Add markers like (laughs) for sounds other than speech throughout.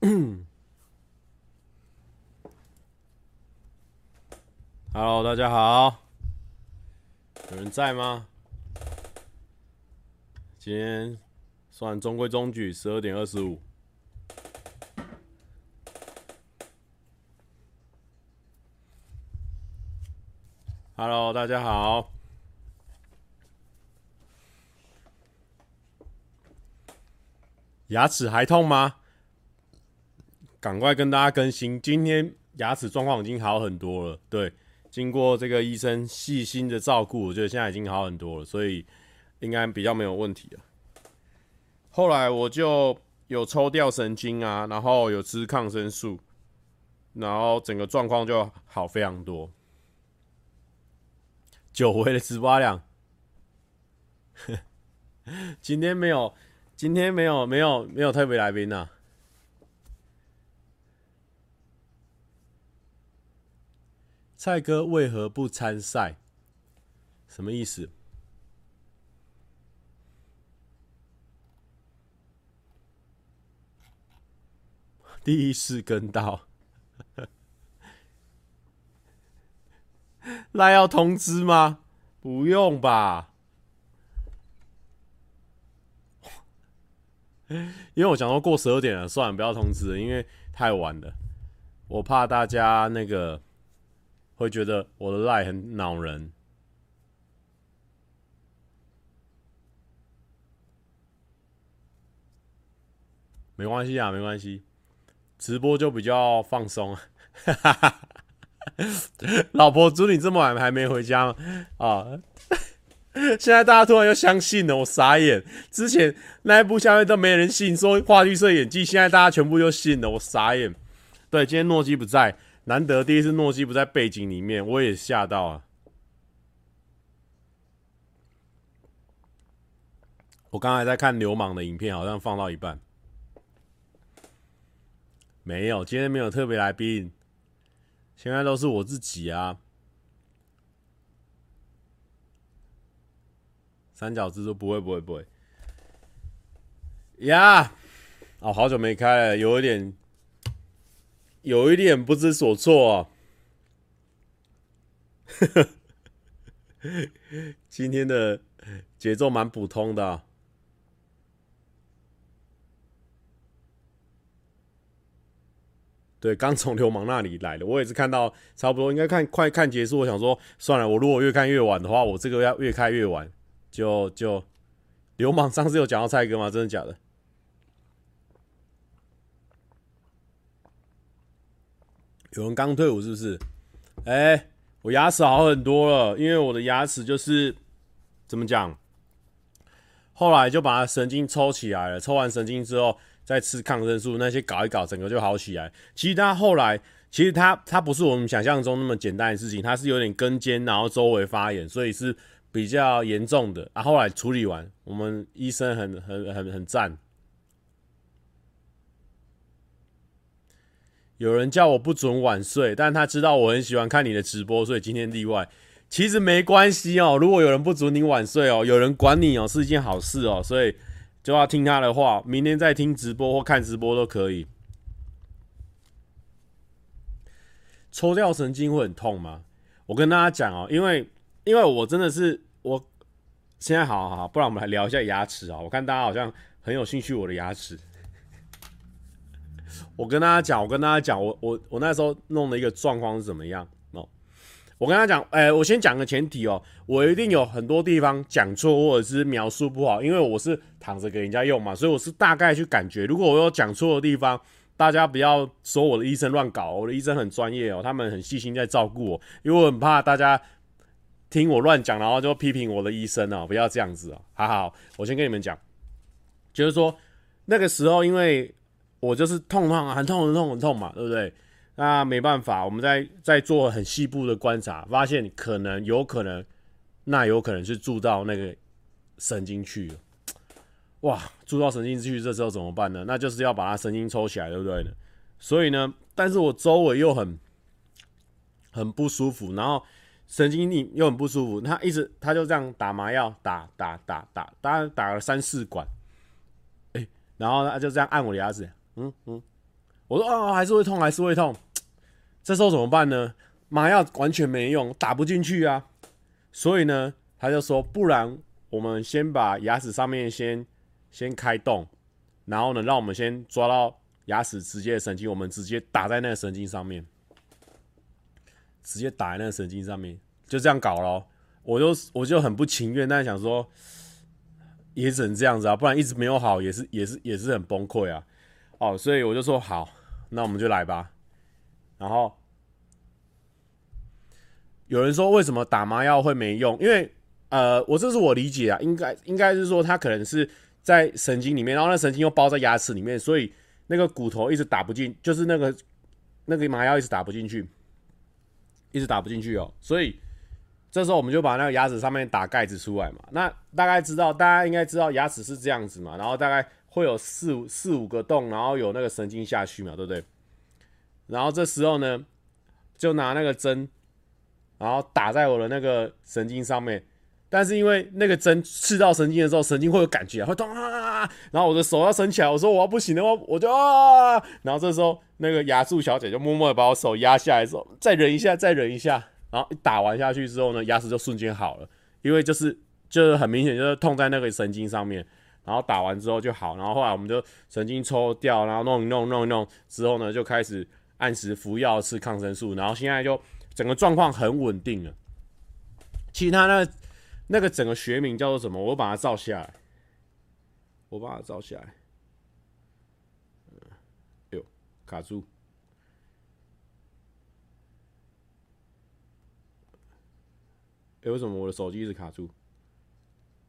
(coughs) Hello，大家好，有人在吗？今天算中规中矩，十二点二十五。Hello，大家好。牙齿还痛吗？赶快跟大家更新，今天牙齿状况已经好很多了。对。经过这个医生细心的照顾，我觉得现在已经好很多了，所以应该比较没有问题了。后来我就有抽掉神经啊，然后有吃抗生素，然后整个状况就好非常多。久违的直播量，(laughs) 今天没有，今天没有，没有，没有特别来宾呐。蔡哥为何不参赛？什么意思？第一次跟到，(laughs) 那要通知吗？不用吧，因为我想说过十二点了，算了，不要通知了，因为太晚了，我怕大家那个。会觉得我的赖很恼人，没关系啊，没关系，直播就比较放松。老婆，祝你这么晚还没回家吗啊？现在大家突然又相信了，我傻眼。之前那一部下面都没人信，说话剧社演技，现在大家全部又信了，我傻眼。对，今天诺基不在。难得第一次诺基不在背景里面，我也吓到啊！我刚才在看流氓的影片，好像放到一半，没有，今天没有特别来宾，现在都是我自己啊。三角蜘蛛不会不会不会呀！哦，好久没开了，有一点。有一点不知所措啊！(laughs) 今天的节奏蛮普通的。对，刚从流氓那里来的，我也是看到差不多，应该看快看结束。我想说，算了，我如果越看越晚的话，我这个要越开越晚，就就流氓上次有讲到蔡哥吗？真的假的？有人刚退伍是不是？哎、我牙齿好很多了，因为我的牙齿就是怎么讲？后来就把它神经抽起来了，抽完神经之后再吃抗生素，那些搞一搞，整个就好起来。其实它后来，其实它它不是我们想象中那么简单的事情，它是有点根尖，然后周围发炎，所以是比较严重的。啊，后来处理完，我们医生很很很很赞。有人叫我不准晚睡，但他知道我很喜欢看你的直播，所以今天例外。其实没关系哦，如果有人不准你晚睡哦，有人管你哦，是一件好事哦，所以就要听他的话。明天再听直播或看直播都可以。抽掉神经会很痛吗？我跟大家讲哦，因为因为我真的是我现在好好好，不然我们来聊一下牙齿啊。我看大家好像很有兴趣我的牙齿。我跟大家讲，我跟大家讲，我我我那时候弄的一个状况是怎么样哦？我跟他讲，哎、我先讲个前提哦，我一定有很多地方讲错或者是描述不好，因为我是躺着给人家用嘛，所以我是大概去感觉。如果我有讲错的地方，大家不要说我的医生乱搞，我的医生很专业哦，他们很细心在照顾我，因为我很怕大家听我乱讲，然后就批评我的医生哦，不要这样子哦。好好，我先跟你们讲，就是说那个时候因为。我就是痛痛很痛很痛很痛嘛，对不对？那没办法，我们在在做很细部的观察，发现可能有可能，那有可能是注到那个神经去了。哇，注到神经去，这时候怎么办呢？那就是要把它神经抽起来，对不对呢？所以呢，但是我周围又很很不舒服，然后神经力又很不舒服，他一直他就这样打麻药，打打打打，大概打了三四管，哎，然后他就这样按我的牙齿。嗯嗯，我说哦，还是会痛，还是会痛。(tsk) 这时候怎么办呢？麻药完全没用，打不进去啊。所以呢，他就说，不然我们先把牙齿上面先先开洞，然后呢，让我们先抓到牙齿直接的神经，我们直接打在那个神经上面，直接打在那个神经上面，就这样搞咯。我就我就很不情愿，但是想说也只能这样子啊，不然一直没有好，也是也是也是很崩溃啊。哦，所以我就说好，那我们就来吧。然后有人说为什么打麻药会没用？因为呃，我这是我理解啊，应该应该是说他可能是在神经里面，然后那神经又包在牙齿里面，所以那个骨头一直打不进，就是那个那个麻药一直打不进去，一直打不进去哦。所以这时候我们就把那个牙齿上面打盖子出来嘛。那大概知道，大家应该知道牙齿是这样子嘛，然后大概。会有四五四五个洞，然后有那个神经下去嘛，对不对？然后这时候呢，就拿那个针，然后打在我的那个神经上面。但是因为那个针刺到神经的时候，神经会有感觉，会痛啊。然后我的手要伸起来，我说我要不行的话，我就啊。然后这时候那个牙柱小姐就默默的把我手压下来，说再忍一下，再忍一下。然后一打完下去之后呢，牙齿就瞬间好了，因为就是就是很明显就是痛在那个神经上面。然后打完之后就好，然后后来我们就神经抽掉，然后弄一弄弄一弄之后呢，就开始按时服药吃抗生素，然后现在就整个状况很稳定了。其他那那个整个学名叫做什么？我把它照下来，我把它照下来。哎呦，卡住！哎，为什么我的手机一直卡住？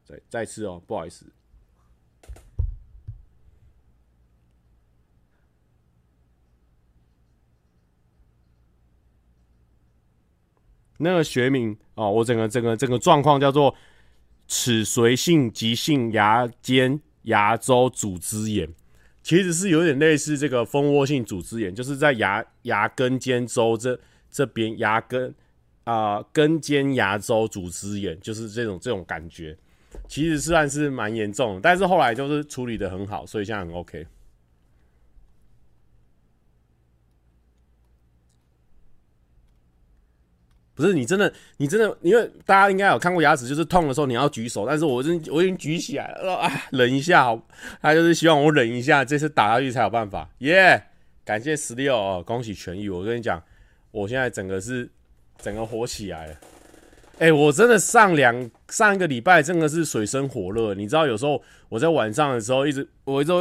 再再次哦，不好意思。那个学名哦，我整个整个整个状况叫做齿髓性急性牙间牙周组织炎，其实是有点类似这个蜂窝性组织炎，就是在牙牙根尖周这这边牙根啊、根尖牙周组织炎，就是这种这种感觉，其实算是蛮严重的，但是后来就是处理的很好，所以现在很 OK。可是你真的，你真的，因为大家应该有看过牙齿，就是痛的时候你要举手，但是我真我已经举起来了，啊，忍一下好，他就是希望我忍一下，这次打下去才有办法，耶、感谢十六哦，恭喜痊愈！我跟你讲，我现在整个是整个火起来了，哎、我真的上两上一个礼拜真的是水深火热，你知道有时候我在晚上的时候一直我一直。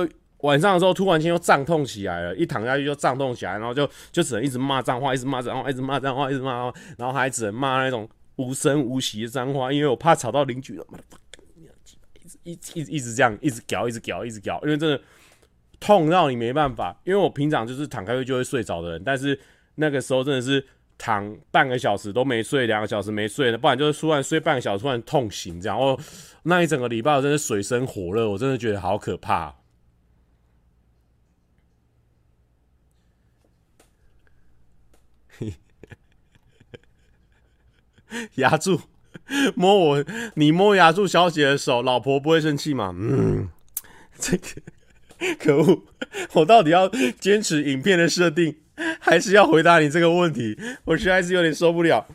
晚上的时候，突然间又胀痛起来了，一躺下去就胀痛起来，然后就就只能一直骂脏话，一直骂脏话，一直骂脏话，一直骂，然后还只能骂那种无声无息的脏话，因为我怕吵到邻居了，一直一直一直这样，一直搞，一直搞，一直搞，因为真的痛到你没办法。因为我平常就是躺开去就会睡着的人，但是那个时候真的是躺半个小时都没睡，两个小时没睡的，不然就是突然睡半个小时突然痛醒这样。哦，那一整个礼拜我真的水深火热，我真的觉得好可怕。(laughs) 牙助摸我，你摸牙助小姐的手，老婆不会生气吗？嗯，(laughs) 这个可恶，我到底要坚持影片的设定，还是要回答你这个问题？我实在是有点受不了。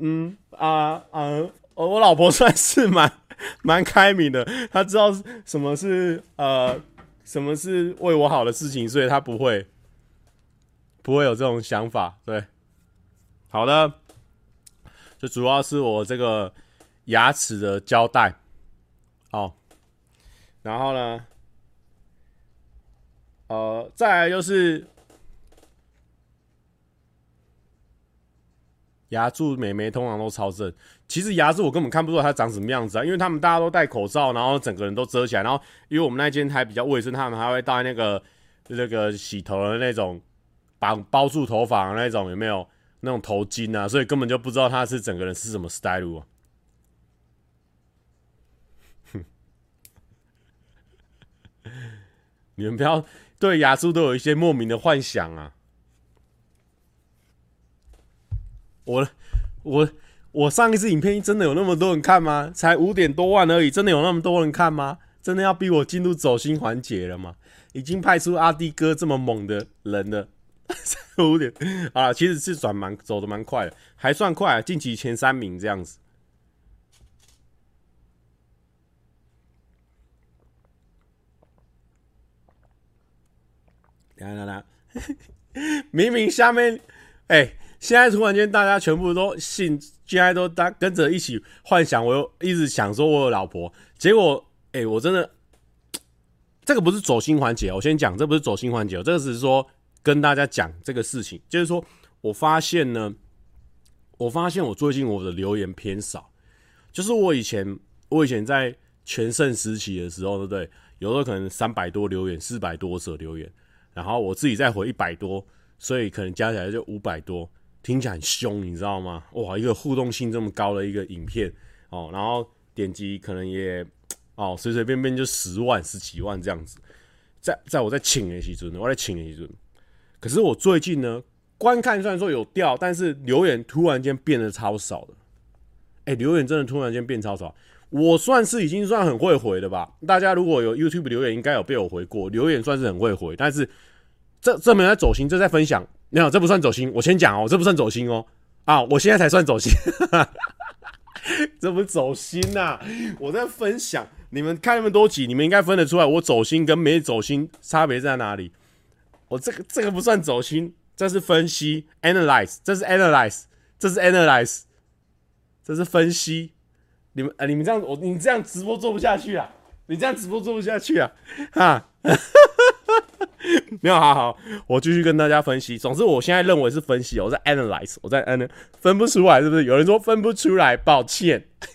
嗯啊啊，我老婆算是蛮 (laughs) 蛮开明的，她知道什么是呃什么是为我好的事情，所以她不会不会有这种想法。对，好的。就主要是我这个牙齿的胶带，哦，然后呢，呃，再来就是牙柱美眉通常都超正，其实牙助我根本看不出来他长什么样子啊，因为他们大家都戴口罩，然后整个人都遮起来，然后因为我们那间还比较卫生，他们还会戴那个那个洗头的那种绑包住头发的那种，有没有？那种头巾啊，所以根本就不知道他是整个人是什么 style 啊！(laughs) 你们不要对牙叔都有一些莫名的幻想啊！我我我上一次影片真的有那么多人看吗？才五点多万而已，真的有那么多人看吗？真的要逼我进入走心环节了吗？已经派出阿滴哥这么猛的人了，(laughs) 五点啊，其实是转蛮走的蛮快的，还算快，啊晋级前三名这样子。来来来，明明下面，哎、现在突然间大家全部都信，现在都大跟着一起幻想，我又一直想说我有老婆，结果，哎、我真的，这个不是走心环节，我先讲，这不是走心环节，这个只是说跟大家讲这个事情，就是说我发现呢，我发现我最近我的留言偏少，就是我以前我以前在全盛时期的时候，对不对？有时候可能三百多留言，四百多则留言。然后我自己再回一百多，所以可能加起来就五百多，听起来很凶，你知道吗？哇，一个互动性这么高的一个影片哦，然后点击可能也哦随随便便就十万、十几万这样子，在在我在请的时阵，我在请的时阵，可是我最近呢，观看虽然说有掉，但是留言突然间变得超少的，哎，留言真的突然间变超少。我算是已经算很会回的吧？大家如果有 YouTube 留言，应该有被我回过。留言算是很会回，但是这这没有在走心，这在分享。没有，这不算走心。我先讲哦，这不算走心哦。啊，我现在才算走心，(laughs) 这不走心呐、我在分享，你们看那么多集，你们应该分得出来，我走心跟没走心差别在哪里？我这个这个不算走心，这是分析 （analyze），这是 analyze，这是 analyze，这是分析。你们啊，你们这样，我你这样直播做不下去啊！你这样直播做不下去啊！哈，(laughs) 没有，好好，我继续跟大家分析。总之，我现在认为是分析，我在 analyze，我在 analyze，分不出来是不是？有人说分不出来，抱歉。(laughs)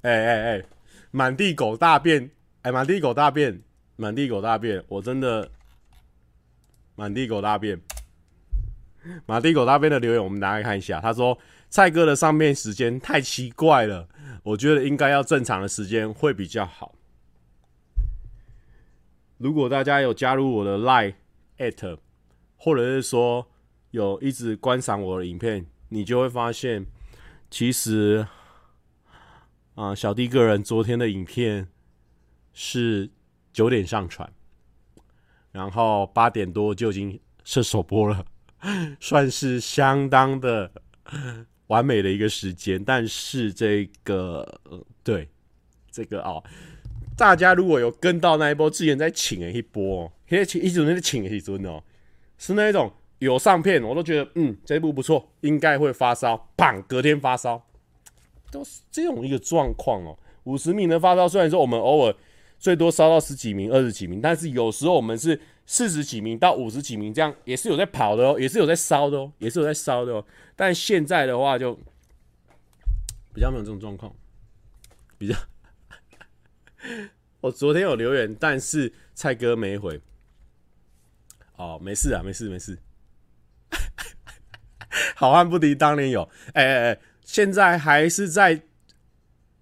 哎哎哎，满地狗大便，哎，满地狗大便，满地狗大便，我真的满地狗大便。满地狗大便的留言，我们拿来看一下，他说。蔡哥的上片时间太奇怪了，我觉得应该要正常的时间会比较好。如果大家有加入我的 Line at，或者是说有一直观赏我的影片，你就会发现，其实啊，小弟个人昨天的影片是九点上传，然后八点多就已经是首播了，(laughs) 算是相当的。完美的一个时间，但是这个，对，这个哦，大家如果有跟到那一波，之前在请了一波哦，现在请一直在请一尊哦，是那一种有上片，我都觉得嗯，这一部不错，应该会发烧，砰，隔天发烧，都是这种一个状况哦。五十米的发烧，虽然说我们偶尔最多烧到十几名、二十几名，但是有时候我们是。四十几名到五十几名，这样也是有在跑的哦，也是有在烧的哦，也是有在烧的哦。但现在的话就比较没有这种状况，比较。(laughs) 我昨天有留言，但是蔡哥没回。哦，没事啊，没事没事。(laughs) 好汉不敌当年勇，哎哎哎，现在还是在，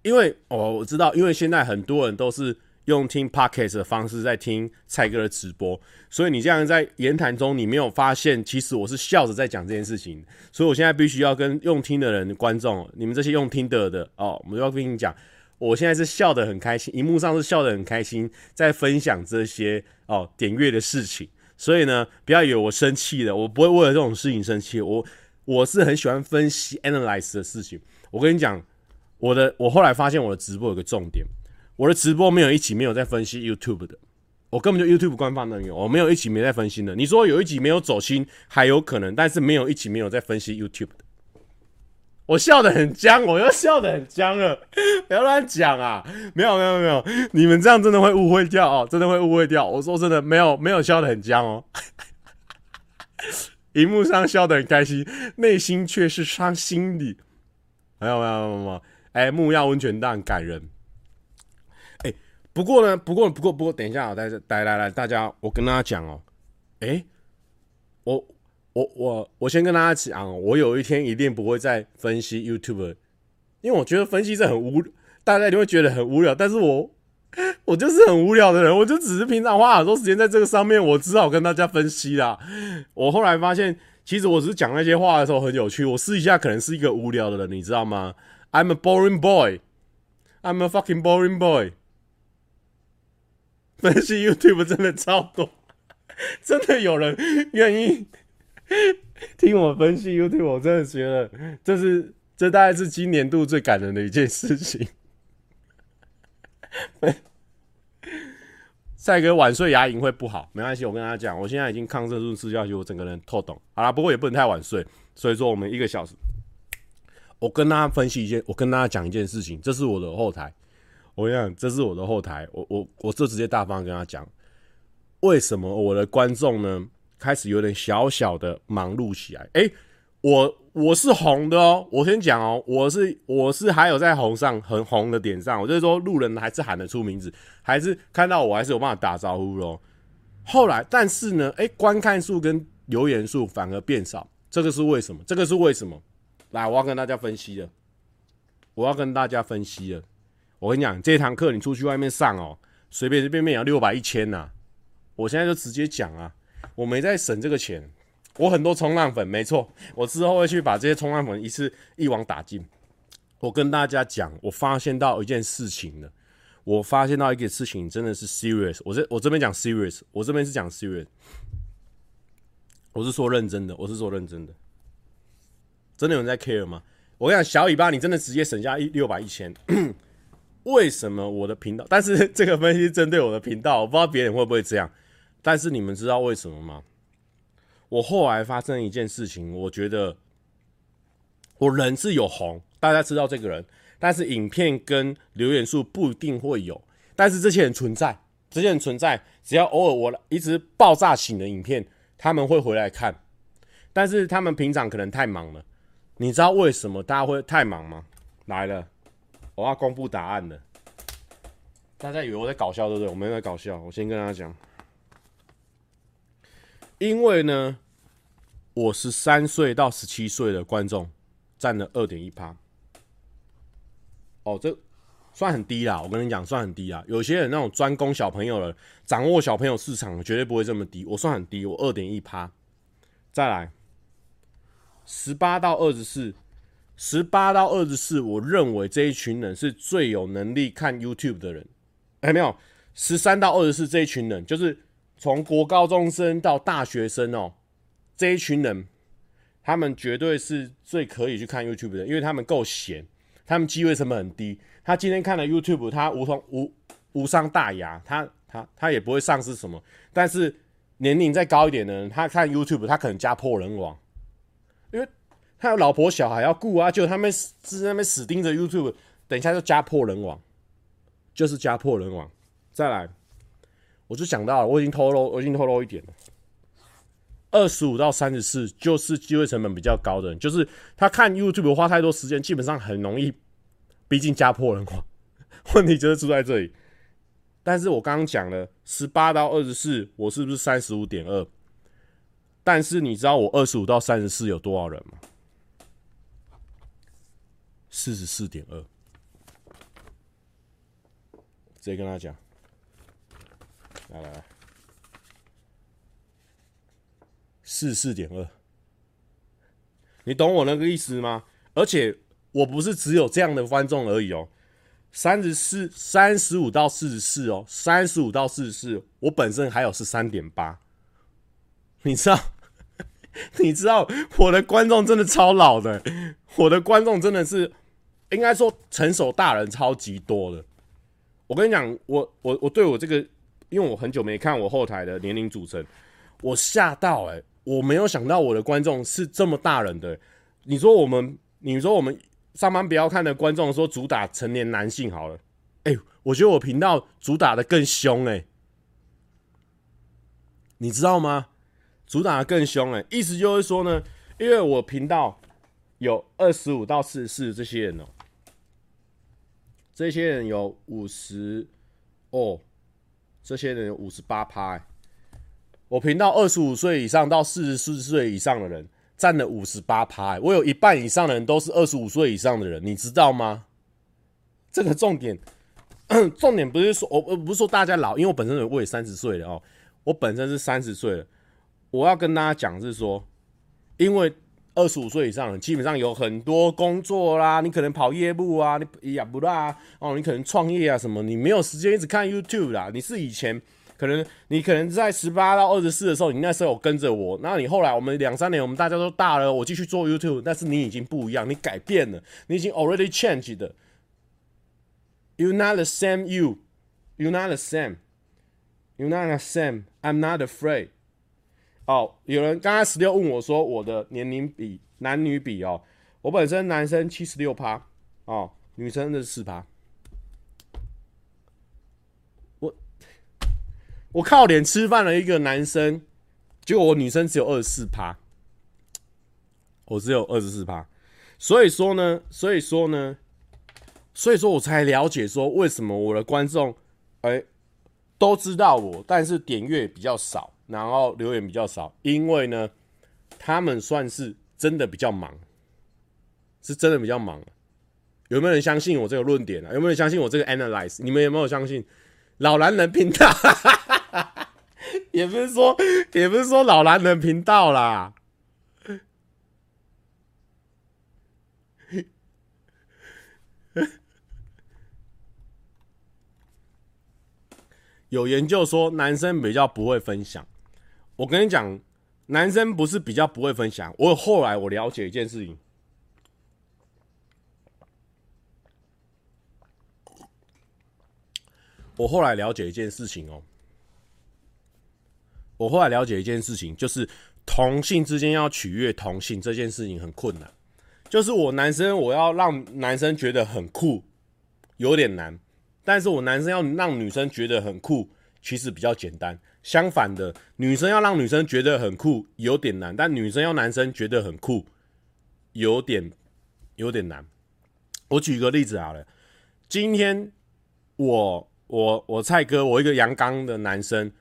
因为哦，我知道，因为现在很多人都是。用听 podcast 的方式在听蔡哥的直播，所以你这样在言谈中，你没有发现，其实我是笑着在讲这件事情。所以我现在必须要跟用听的人、观众，你们这些用听的的哦，我们要跟你讲，我现在是笑得很开心，荧幕上是笑得很开心，在分享这些哦点阅的事情。所以呢，不要以为我生气了，我不会为了这种事情生气。我我是很喜欢分析 analyze 的事情。我跟你讲，我的我后来发现我的直播有个重点。我的直播没有一集没有在分析 YouTube 的，我根本就 YouTube 官方内容，我没有一集没在分析的。你说有一集没有走心，还有可能，但是没有一集没有在分析 YouTube 的。我笑得很僵，我又笑得很僵了，(laughs) 不要乱讲啊！没有没有没有，你们这样真的会误会掉哦，真的会误会掉。我说真的，没有没有笑得很僵哦，(laughs) 荧幕上笑得很开心，内心却是伤心的。没有没有没有没有，哎，木曜温泉蛋感人。不过呢，不过不过不过，等一下啊，来来来来，大家，我跟大家讲哦，诶，我我我我先跟大家讲，我有一天一定不会再分析 YouTube，因为我觉得分析这很无，大家一定会觉得很无聊。但是我我就是很无聊的人，我就只是平常花很多时间在这个上面，我只好跟大家分析啦。我后来发现，其实我只是讲那些话的时候很有趣，我私底下可能是一个无聊的人，你知道吗？I'm a boring boy. I'm a fucking boring boy. 分析 YouTube 真的超多，真的有人愿意听我分析 YouTube，我真的觉得这是这大概是今年度最感人的一件事情。赛哥晚睡牙龈会不好，没关系，我跟他讲，我现在已经抗生素吃下去，我整个人透懂。好了，不过也不能太晚睡，所以说我们一个小时。我跟大家分析一件，我跟大家讲一件事情，这是我的后台。我跟你讲，这是我的后台，我我我就直接大方跟他讲，为什么我的观众呢开始有点小小的忙碌起来？哎、我我是红的哦，我先讲哦，我是我是还有在红上很红的点上，我就是说路人还是喊得出名字，还是看到我还是有办法打招呼喽。后来，但是呢，哎、观看数跟留言数反而变少，这个是为什么？这个是为什么？来，我要跟大家分析了。我要跟大家分析了。我跟你讲，这堂课你出去外面上哦，随便随便便要六百一千呐。我现在就直接讲啊，我没在省这个钱。我很多冲浪粉，没错，我之后会去把这些冲浪粉一次一网打尽。我跟大家讲，我发现到一件事情了。我发现到一件事情真的是 serious。我这我这边讲 serious，我这边是讲 serious。我是说认真的，我是说认真的。真的有人在 care 吗？我跟你讲，小尾巴，你真的直接省下一六百一千。为什么我的频道？但是这个分析针对我的频道，我不知道别人会不会这样。但是你们知道为什么吗？我后来发生一件事情，我觉得我人是有红，大家知道这个人，但是影片跟留言数不一定会有。但是这些人存在，这些人存在，只要偶尔我一直爆炸型的影片，他们会回来看。但是他们平常可能太忙了。你知道为什么大家会太忙吗？来了，我要公布答案了。大家以为我在搞笑，对不对？我没有在搞笑。我先跟大家讲，因为呢，我十三岁到十七岁的观众占了二点一趴。哦，这算很低啦。我跟你讲，算很低啦。有些人那种专攻小朋友的，掌握小朋友市场，绝对不会这么低。我算很低，我二点一趴。再来。十八到二十四，十八到二十四，我认为这一群人是最有能力看 YouTube 的人。哎，没有，十三到二十四这一群人，就是从国高中生到大学生哦，这一群人，他们绝对是最可以去看 YouTube 的，因为他们够闲，他们机会成本很低。他今天看了 YouTube，他无从无无伤大雅，他他他也不会丧失什么。但是年龄再高一点的人，他看 YouTube，他可能家破人亡。因为他有老婆小孩要顾啊，就他们是那边死盯着 YouTube，等一下就家破人亡，就是家破人亡。再来，我就想到了，我已经透露，我已经透露一点了。二十五到三十四就是机会成本比较高的人，就是他看 YouTube 花太多时间，基本上很容易，毕竟家破人亡。(laughs) 问题就是出在这里。但是我刚刚讲了，十八到二十四，我是不是三十五点二？但是你知道我二十五到三十四有多少人吗？四十四点二，直接跟他讲，来来来，四十四点二，你懂我那个意思吗？而且我不是只有这样的观众而已哦，三十四、三十五到四十四哦，三十五到四十四，我本身还有是三点八，你知道？(laughs) 你知道我的观众真的超老的，我的观众真的是应该说成熟大人超级多的。我跟你讲，我我我对我这个，因为我很久没看我后台的年龄组成，我吓到哎、我没有想到我的观众是这么大人的。你说我们，你说我们上班不要看的观众说主打成年男性好了，哎、我觉得我频道主打的更凶哎，你知道吗？主打的更凶哎，意思就是说呢，因为我频道有二十五到四十四这些人哦、这些人有五十哦，这些人有五十八趴。我频道二十五岁以上到四十四岁以上的人占了五十八趴，我有一半以上的人都是二十五岁以上的人，你知道吗？这个重点，(coughs) 重点不是说我，我不是说大家老，因为我本身我也三十岁了哦，我本身是三十岁了。我要跟大家讲是说，因为二十五岁以上基本上有很多工作啦，你可能跑业务啊，你也不啦，哦，你可能创业啊什么，你没有时间一直看 YouTube 啦。你是以前可能你可能在十八到二十四的时候，你那时候有跟着我，那你后来我们两三年，我们大家都大了，我继续做 YouTube，但是你已经不一样，你改变了，你已经 already changed 的。You're not the same you. You're not the same. You're not the same. I'm not afraid. 哦，有人刚刚十六问我说我的年龄比男女比哦，我本身男生七十六趴哦，女生的四趴。我靠脸吃饭的一个男生，结果我女生只有二十四趴，我只有二十四趴，所以说呢，所以说呢，所以说我才了解说为什么我的观众，哎、都知道我，但是点阅比较少，然后留言比较少，因为呢，他们算是真的比较忙，是真的比较忙。有没有人相信我这个论点啊？有没有人相信我这个 analyze？你们有没有相信？老男人频道，(laughs) 也不是说，也不是说老男人频道啦。(laughs) 有研究说男生比较不会分享。我跟你讲，男生不是比较不会分享。我后来我了解一件事情。我后来了解一件事情哦，我后来了解一件事情，就是同性之间要取悦同性这件事情很困难。就是我男生我要让男生觉得很酷，有点难；但是我男生要让女生觉得很酷，其实比较简单。相反的，女生要让女生觉得很酷，有点难；但女生要男生觉得很酷，有点有点难。我举个例子好了，今天我。我我蔡哥，我一个阳刚的男生，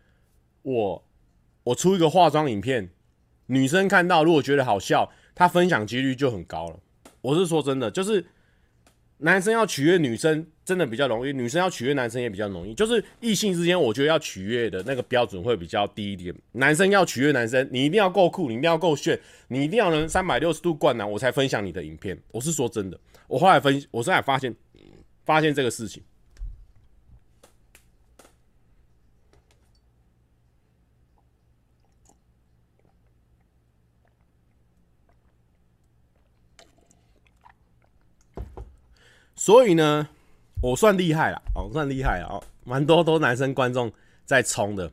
我我出一个化妆影片，女生看到如果觉得好笑，她分享几率就很高了。我是说真的，就是男生要取悦女生真的比较容易，女生要取悦男生也比较容易。就是异性之间，我觉得要取悦的那个标准会比较低一点。男生要取悦男生，你一定要够酷，你一定要够炫，你一定要能三百六十度灌篮，我才分享你的影片。我是说真的，我后来分，我后来发现发现这个事情。所以呢，我算厉害了哦，算厉害了哦，蛮多都男生观众在冲的。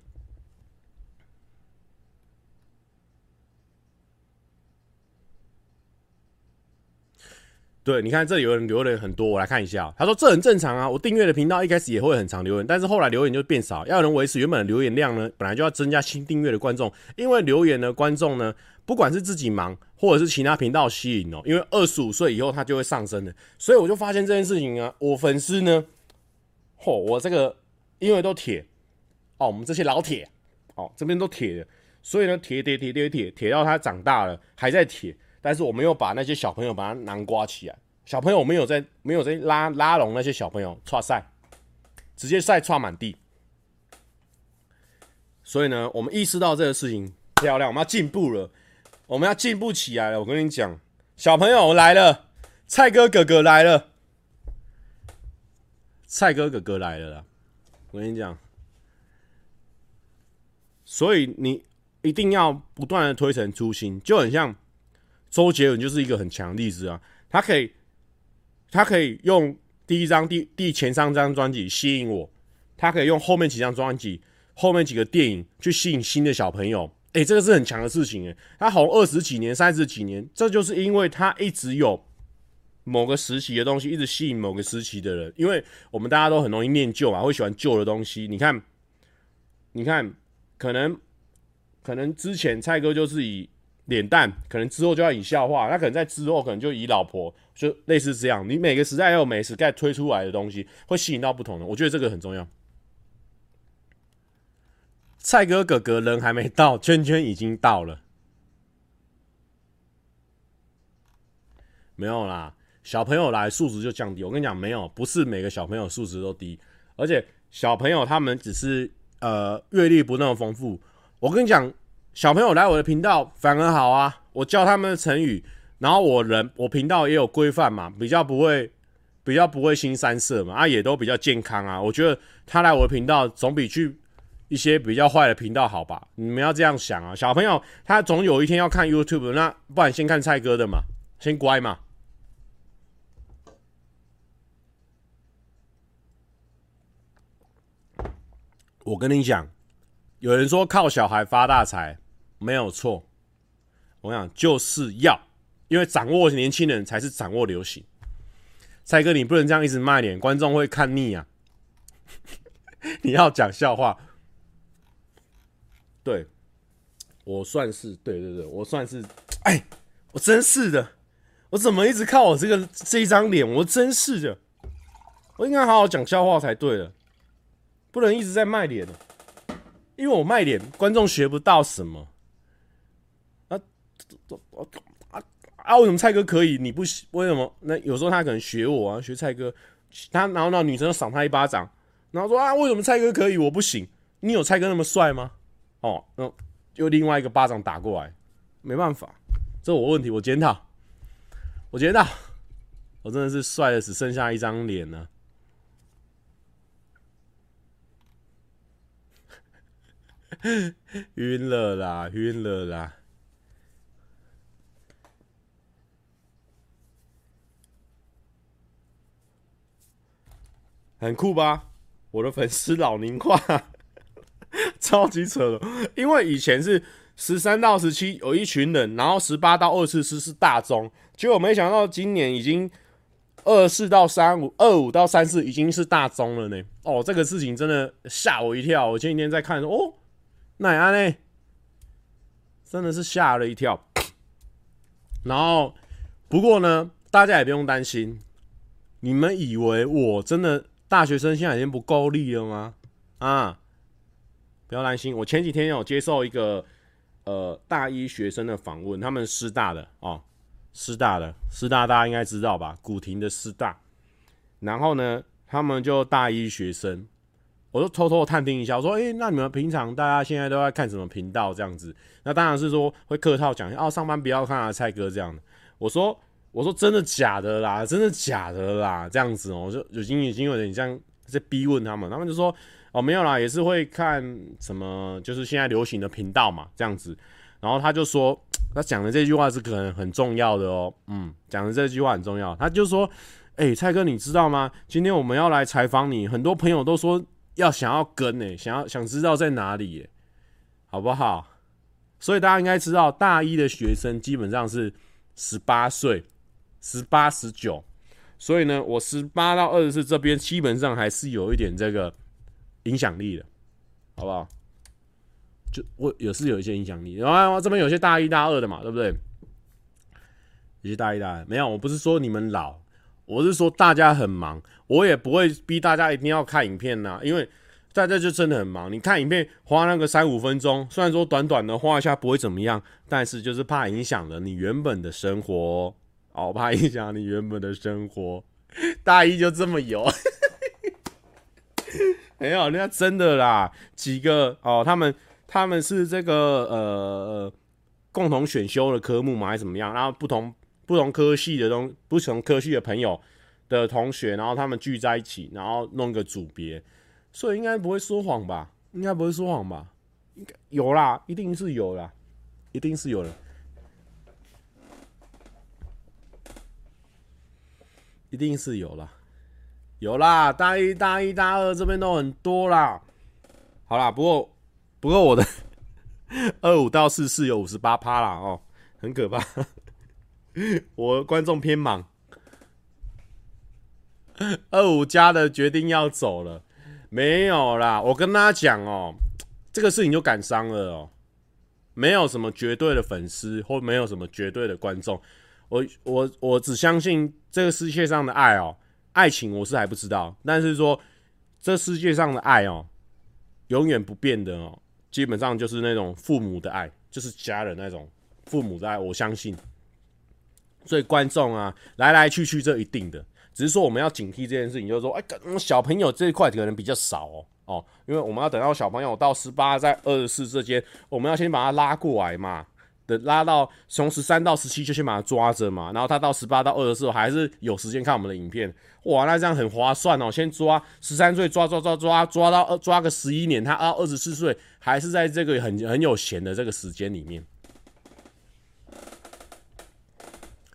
对，你看这里有人留言很多，我来看一下。他说这很正常啊，我订阅的频道一开始也会很常留言，但是后来留言就变少。要能维持原本的留言量呢，本来就要增加新订阅的观众，因为留言的观众呢，不管是自己忙或者是其他频道吸引哦，因为二十五岁以后他就会上升的，所以我就发现这件事情啊，我粉丝呢，嚯，我这个因为都铁哦，我们这些老铁哦，这边都铁的，所以呢，铁铁铁铁铁铁到他长大了还在铁。但是我没有把那些小朋友把他囊瓜起来，小朋友没有在没有在拉拉拢那些小朋友，踹赛，直接赛踹满地。所以呢，我们意识到这个事情漂亮，我们要进步了，我们要进步起来了。我跟你讲，小朋友来了，蔡哥哥哥来了，蔡哥哥哥来了啦。我跟你讲，所以你一定要不断的推陈出新，就很像。周杰伦就是一个很强的例子啊，他可以，他可以用第一张、第第前三张专辑吸引我，他可以用后面几张专辑、后面几个电影去吸引新的小朋友。诶、这个是很强的事情诶、他红二十几年、三十几年，这就是因为他一直有某个时期的东西，一直吸引某个时期的人。因为我们大家都很容易念旧嘛，会喜欢旧的东西。你看，你看，可能可能之前蔡哥就是以。脸蛋可能之后就要以笑话，那可能在之后可能就以老婆，就类似这样。你每个时代要有每个时代推出来的东西，会吸引到不同的。我觉得这个很重要。蔡哥哥哥人还没到，圈圈已经到了。没有啦，小朋友来素质就降低。我跟你讲，没有，不是每个小朋友素质都低，而且小朋友他们只是呃阅历不那么丰富。我跟你讲。小朋友来我的频道反而好啊，我教他们的成语，然后我人我频道也有规范嘛，比较不会比较不会新三色嘛，啊也都比较健康啊。我觉得他来我的频道总比去一些比较坏的频道，好吧？你们要这样想啊，小朋友他总有一天要看 YouTube，那不然先看蔡哥的嘛，先乖嘛。我跟你讲，有人说靠小孩发大财没有错，我跟你讲就是要，因为掌握年轻人才是掌握流行。蔡哥，你不能这样一直卖脸，观众会看腻啊！(laughs) 你要讲笑话。对，我算是对对对，我算是，哎，我真是的，我怎么一直靠我这个这一张脸？我真是的，我应该好好讲笑话才对的，不能一直在卖脸，因为我卖脸，观众学不到什么。啊，啊啊！为什么蔡哥可以，你不行？为什么？那有时候他可能学我啊，学蔡哥，他然后那女生赏他一巴掌，然后说啊，为什么蔡哥可以，我不行？你有蔡哥那么帅吗？哦，那又另外一个巴掌打过来，没办法，这我问题，我检讨，我检讨，我真的是帅的只剩下一张脸了，(laughs) 晕了啦，晕了啦，很酷吧？我的粉丝老龄化。(laughs) 超级扯的，因为以前是十三到十七有一群人，然后十八到二十四是大中，结果没想到今年已经二四到三五，二五到三四已经是大中了呢。哦，这个事情真的吓我一跳。我前几天在看，哦，那安呢？真的是吓了一跳。然后不过呢，大家也不用担心。你们以为我真的大学生现在已经不够力了吗？啊？不要担心，我前几天有接受一个呃大一学生的访问，他们师大的哦，师大的师大大家应该知道吧？古亭的师大，然后呢，他们就大一学生，我就偷偷探听一下，我说，诶，那你们平常大家现在都在看什么频道这样子？那当然是说会客套讲一下，哦，上班不要看啊，蔡哥这样的。我说，我说真的假的啦？真的假的啦？这样子哦，我就已经已经有点像在逼问他们，他们就说。哦，没有啦，也是会看什么，就是现在流行的频道嘛，这样子。然后他就说，他讲的这句话是可能很重要的哦，嗯，讲的这句话很重要。他就说，哎、蔡哥，你知道吗？今天我们要来采访你，很多朋友都说要想要跟呢，想要想知道在哪里，好不好？所以大家应该知道，大一的学生基本上是十八岁，十八十九。所以呢，我十八到二十四这边基本上还是有一点这个。影响力的，好不好？就我也是有一些影响力，然后这边有些大一大二的嘛，对不对？有些大一大二没有，我不是说你们老，我是说大家很忙，我也不会逼大家一定要看影片呐，因为大家就真的很忙。你看影片花那个三五分钟，虽然说短短的画一下不会怎么样，但是就是怕影响了你原本的生活，哦，怕影响你原本的生活。(laughs) 大一就这么油。没有，人家真的啦，几个哦，他们他们是这个呃共同选修的科目嘛，还是怎么样？然后不同不同科系的东，不同科系的朋友的同学，然后他们聚在一起，然后弄个组别，所以应该不会说谎吧？应该不会说谎吧？应该有啦，一定是有啦，一定是有的，一定是有啦。有啦，大一、大一、大二这边都很多啦。好啦，不过不过我的 (laughs) 二五到四四有五十八趴啦哦，很可怕。(laughs) 我观众偏忙，二五加的决定要走了，没有啦。我跟大家讲哦，这个事情就感伤了哦，没有什么绝对的粉丝，或没有什么绝对的观众。我我我只相信这个世界上的爱哦。爱情我是还不知道，但是说这世界上的爱哦，永远不变的哦，基本上就是那种父母的爱，就是家人那种父母的爱，我相信。所以观众啊，来来去去这一定的，只是说我们要警惕这件事情，就是说，哎，小朋友这一块可能比较少哦，哦，因为我们要等到小朋友到十八在二十四之间，我们要先把他拉过来嘛，的拉到从十三到十七就先把它抓着嘛，然后他到十八到二十四还是有时间看我们的影片，哇，那这样很划算哦。先抓十三岁抓抓抓抓抓到抓个十一年，他到二十四岁还是在这个很很有闲的这个时间里面。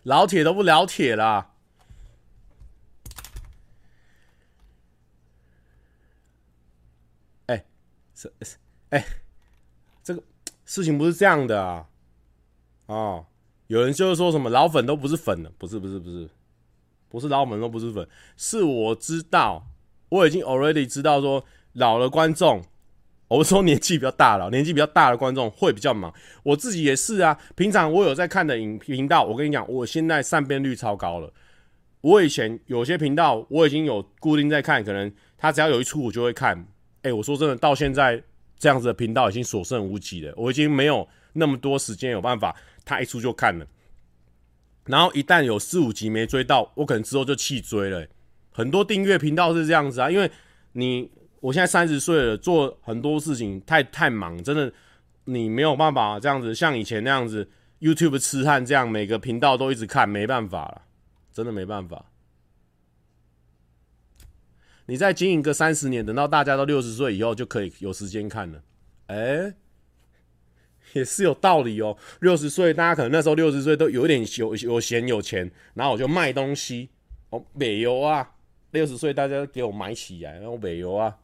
老铁都不老铁啦。哎，是是哎，这个事情不是这样的啊。哦，有人就是说什么老粉都不是粉了，不是不是不是，不是老粉都不是粉，是我知道，我已经 already 知道说老的观众，我说年纪比较大了，年纪比较大的观众会比较忙，我自己也是啊。平常我有在看的影频道，我跟你讲，我现在善变率超高了。我以前有些频道我已经有固定在看，可能他只要有一出我就会看。哎、我说真的，到现在这样子的频道已经所剩无几了，我已经没有那么多时间有办法。他一出就看了，然后一旦有四五集没追到，我可能之后就弃追了、很多订阅频道是这样子啊，因为你我现在三十岁了，做很多事情太太忙，真的你没有办法这样子像以前那样子 YouTube 痴汉这样每个频道都一直看，没办法了，真的没办法。你再经营个三十年，等到大家都六十岁以后，就可以有时间看了。哎、也是有道理哦。六十岁，大家可能那时候六十岁都有点有有闲有钱，然后我就卖东西哦，没有啊。六十岁大家给我买起来，然后没有啊。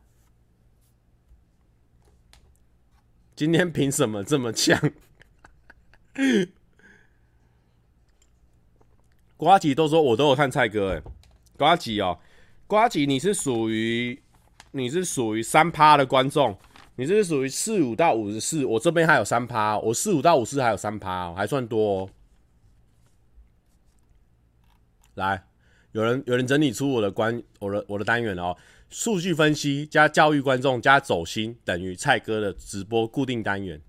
今天凭什么这么呛？(laughs) 瓜吉都说我都有看蔡哥哎，瓜吉哦，瓜吉你是属于你是属于三趴的观众。你这是属于四五到五十四，我这边还有三趴，我四五到五十四还有三趴，还算多哦。来，有人有人整理出我的关我的我的单元哦，数据分析加教育观众加走心等于蔡哥的直播固定单元。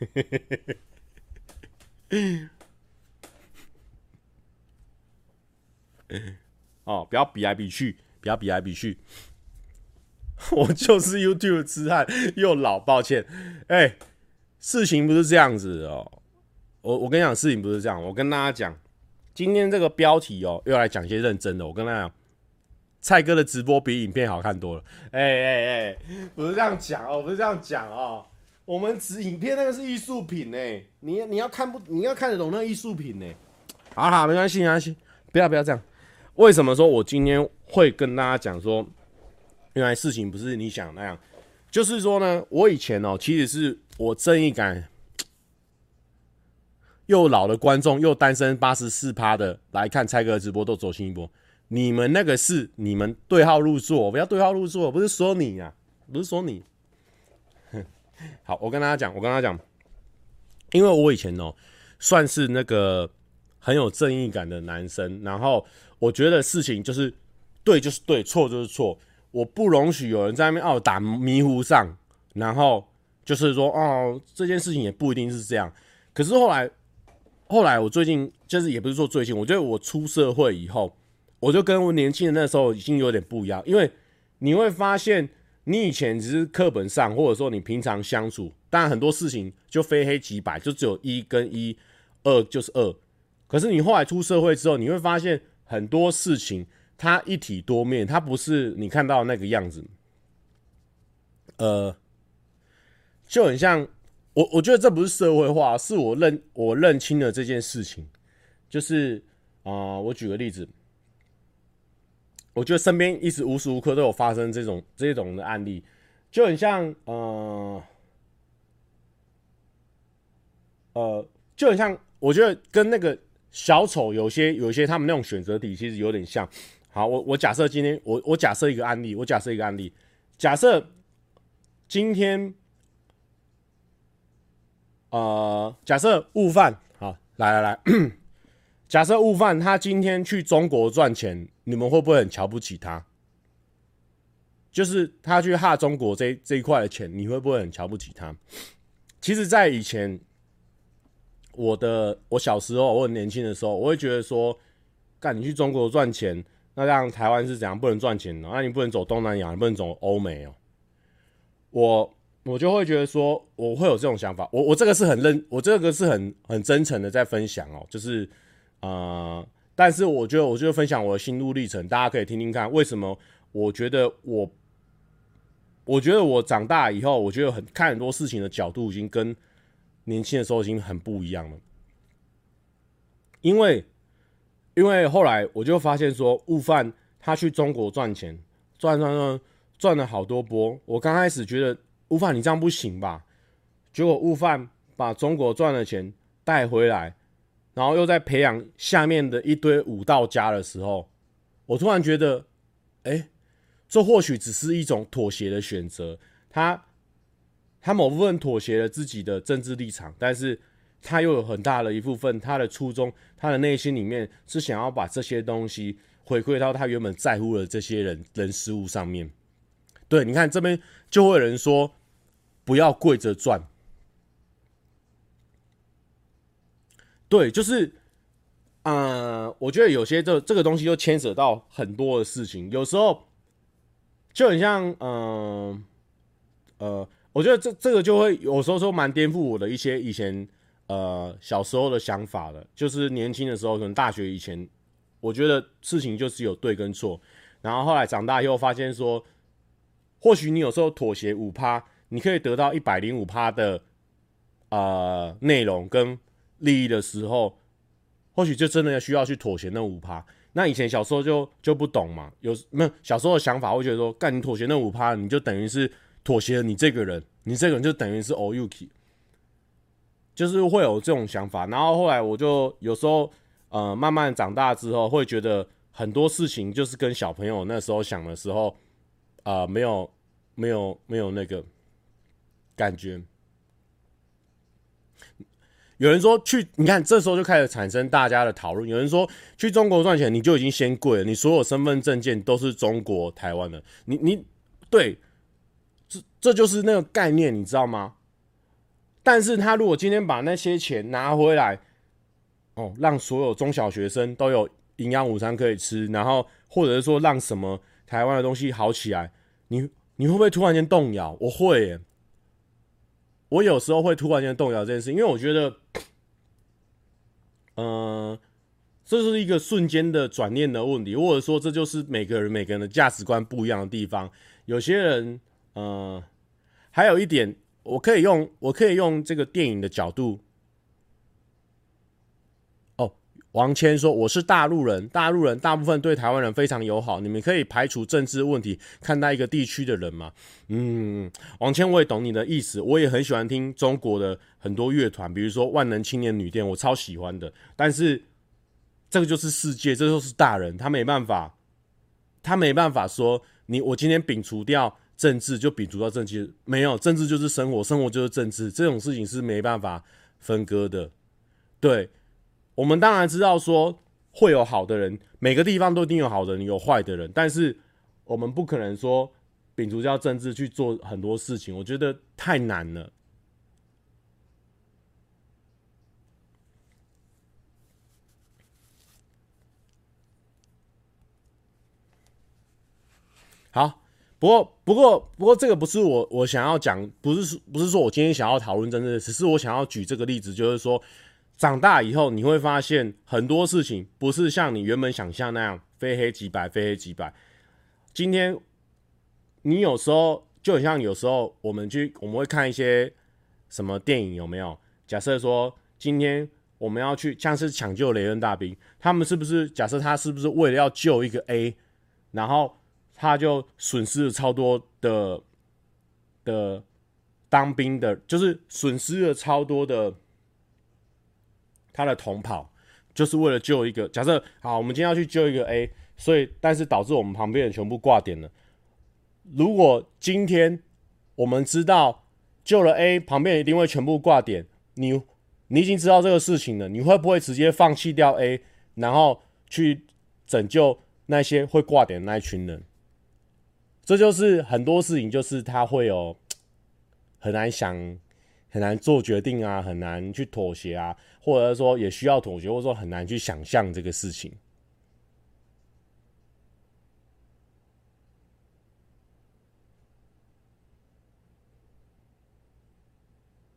(laughs) 哦，不要比来比去，不要比来比去。(laughs) 我就是 YouTube 痴汉，又老，抱歉。哎、事情不是这样子哦。我我跟你讲，事情不是这样。我跟大家讲，今天这个标题哦，又来讲些认真的。我跟大家讲，蔡哥的直播比影片好看多了。哎哎哎，不是这样讲哦，不是这样讲哦。我们只影片那个是艺术品呢，你你要看不，你要看得懂那个艺术品呢。好好，没关系，没关系，不要不要这样。为什么说我今天会跟大家讲说？原来事情不是你想那样，就是说呢，我以前哦，其实是我正义感 (tsk) 又老的观众，又单身八十四趴的来看蔡哥直播都走心一波。你们那个是你们对号入座，不要对号入座，不是说你啊，不是说你。(laughs) 好，我跟大家讲，我跟大家讲，因为我以前哦，算是那个很有正义感的男生，然后我觉得事情就是对就是对，错就是错。我不容许有人在那边哦打迷糊上，然后就是说哦这件事情也不一定是这样。可是后来，后来我最近就是也不是说最近，我觉得我出社会以后，我就跟我年轻人那时候已经有点不一样。因为你会发现，你以前只是课本上，或者说你平常相处，当然很多事情就非黑即白，就只有一跟一，二就是二。可是你后来出社会之后，你会发现很多事情。它一体多面，它不是你看到那个样子，呃，就很像我，我觉得这不是社会化，是我认我认清了这件事情，就是啊、我举个例子，我觉得身边一直无时无刻都有发生这种这种的案例，就很像呃呃，就很像，我觉得跟那个小丑有些有些他们那种选择题其实有点像。好，我我假设今天我我假设一个案例，我假设一个案例，假设今天，呃，假设悟饭，好，来来来，假设悟饭他今天去中国赚钱，你们会不会很瞧不起他？就是他去哈中国这这一块的钱，你会不会很瞧不起他？其实，在以前，我的我小时候，我很年轻的时候，我会觉得说，干你去中国赚钱。那这样台湾是怎样不能赚钱呢？那你不能走东南亚，你不能走欧美哦。我我就会觉得说，我会有这种想法。我我这个是很认，我这个是很很真诚的在分享哦，就是呃，但是我觉得我就分享我的心路历程，大家可以听听看，为什么我觉得我，我觉得我长大以后，我觉得很看很多事情的角度已经跟年轻的时候已经很不一样了，因为因为后来我就发现说，悟饭他去中国赚钱，赚赚赚。赚了好多波，我刚开始觉得悟饭你这样不行吧？结果悟饭把中国赚的钱带回来，然后又在培养下面的一堆武道家的时候，我突然觉得，哎，这或许只是一种妥协的选择。他他某部分妥协了自己的政治立场，但是他又有很大的一部分，他的初衷，他的内心里面是想要把这些东西回馈到他原本在乎的这些人人事物上面。对，你看这边就会有人说，不要跪着赚。对，就是，呃，我觉得有些这这个东西就牵扯到很多的事情，有时候就很像，嗯、呃，我觉得这这个就会有时候说蛮颠覆我的一些以前呃小时候的想法了，就是年轻的时候，可能大学以前，我觉得事情就是有对跟错，然后后来长大以后发现说。或许你有时候妥协五趴，你可以得到一百零五趴的呃内容跟利益的时候，或许就真的要需要去妥协那五趴。那以前小时候就就不懂嘛，有没有小时候的想法会觉得说，干你妥协那五趴，你就等于是妥协了你这个人，你这个人就等于是 all yuki，就是会有这种想法。然后后来我就有时候呃慢慢长大之后，会觉得很多事情就是跟小朋友那时候想的时候。啊、没有，没有，没有那个感觉。有人说去，你看这时候就开始产生大家的讨论。有人说去中国赚钱，你就已经先贵了，你所有身份证件都是中国台湾的。你你对，这这就是那个概念，你知道吗？但是他如果今天把那些钱拿回来，哦，让所有中小学生都有营养午餐可以吃，然后或者是说让什么。台湾的东西好起来，你你会不会突然间动摇？我会耶，我有时候会突然间动摇这件事，因为我觉得，嗯、这是一个瞬间的转念的问题，或者说这就是每个人每个人的价值观不一样的地方。有些人，呃，还有一点，我可以用我可以用这个电影的角度。哦王谦说：“我是大陆人，大陆人大部分对台湾人非常友好。你们可以排除政治问题，看待一个地区的人吗？”嗯，王谦，我也懂你的意思。我也很喜欢听中国的很多乐团，比如说万能青年旅店，我超喜欢的。但是这个就是世界，这就是大人，他没办法，他没办法说你我今天摒除掉政治就摒除掉政治，没有政治就是生活，生活就是政治，这种事情是没办法分割的。对。我们当然知道说会有好的人，每个地方都一定有好的人，有坏的人，但是我们不可能说摒除掉政治去做很多事情，我觉得太难了。好，不过不过不过这个不是我我想要讲，不是说不是说我今天想要讨论政治，只是我想要举这个例子，就是说。长大以后，你会发现很多事情不是像你原本想象那样非黑即白，非黑即白。今天你有时候就很像有时候我们去我们会看一些什么电影，有没有？假设说今天我们要去像是抢救雷恩大兵，他们是不是假设他是不是为了要救一个 A，然后他就损失了超多的的当兵的，就是损失了超多的。他的同跑就是为了救一个假设，好，我们今天要去救一个 A，所以但是导致我们旁边人全部挂点了。如果今天我们知道救了 A，旁边一定会全部挂点，你你已经知道这个事情了，你会不会直接放弃掉 A，然后去拯救那些会挂点的那一群人？这就是很多事情，就是他会有 (tsk) 很难想。很难做决定啊，很难去妥协啊，或者说也需要妥协，或者说很难去想象这个事情。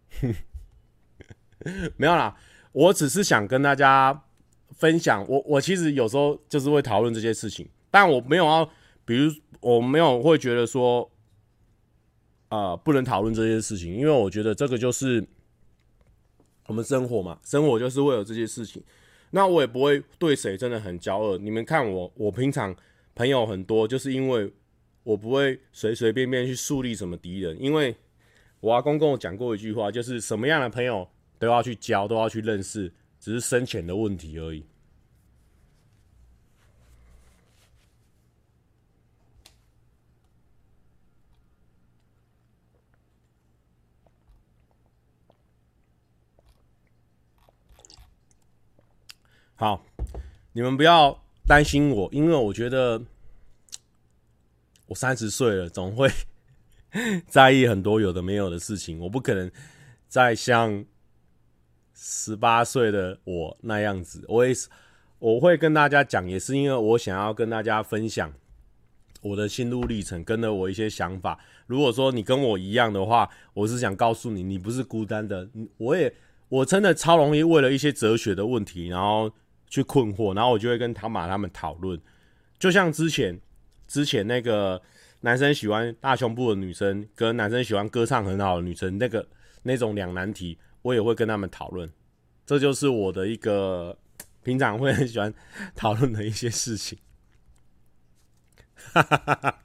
(laughs) 没有啦，我只是想跟大家分享，我我其实有时候就是会讨论这些事情，但我没有要，比如我没有会觉得说，呃，不能讨论这些事情，因为我觉得这个就是我们生活嘛，生活就是会有这些事情，那我也不会对谁真的很骄傲。你们看我，我平常朋友很多，就是因为我不会随随便便去树立什么敌人，因为我阿公跟我讲过一句话，就是什么样的朋友。都要去交，都要去认识，只是深浅的问题而已。好，你们不要担心我，因为我觉得我三十岁了，总会 (laughs) 在意很多有的没有的事情。我不可能再像。十八岁的我那样子，我也是，我会跟大家讲，也是因为我想要跟大家分享我的心路历程，跟着我一些想法。如果说你跟我一样的话，我是想告诉你，你不是孤单的。我也，我真的超容易为了一些哲学的问题，然后去困惑，然后我就会跟汤马他们讨论。就像之前，之前那个男生喜欢大胸部的女生，跟男生喜欢歌唱很好的女生，那个那种两难题。我也会跟他们讨论，这就是我的一个平常会很喜欢讨论的一些事情。哈哈哈哈，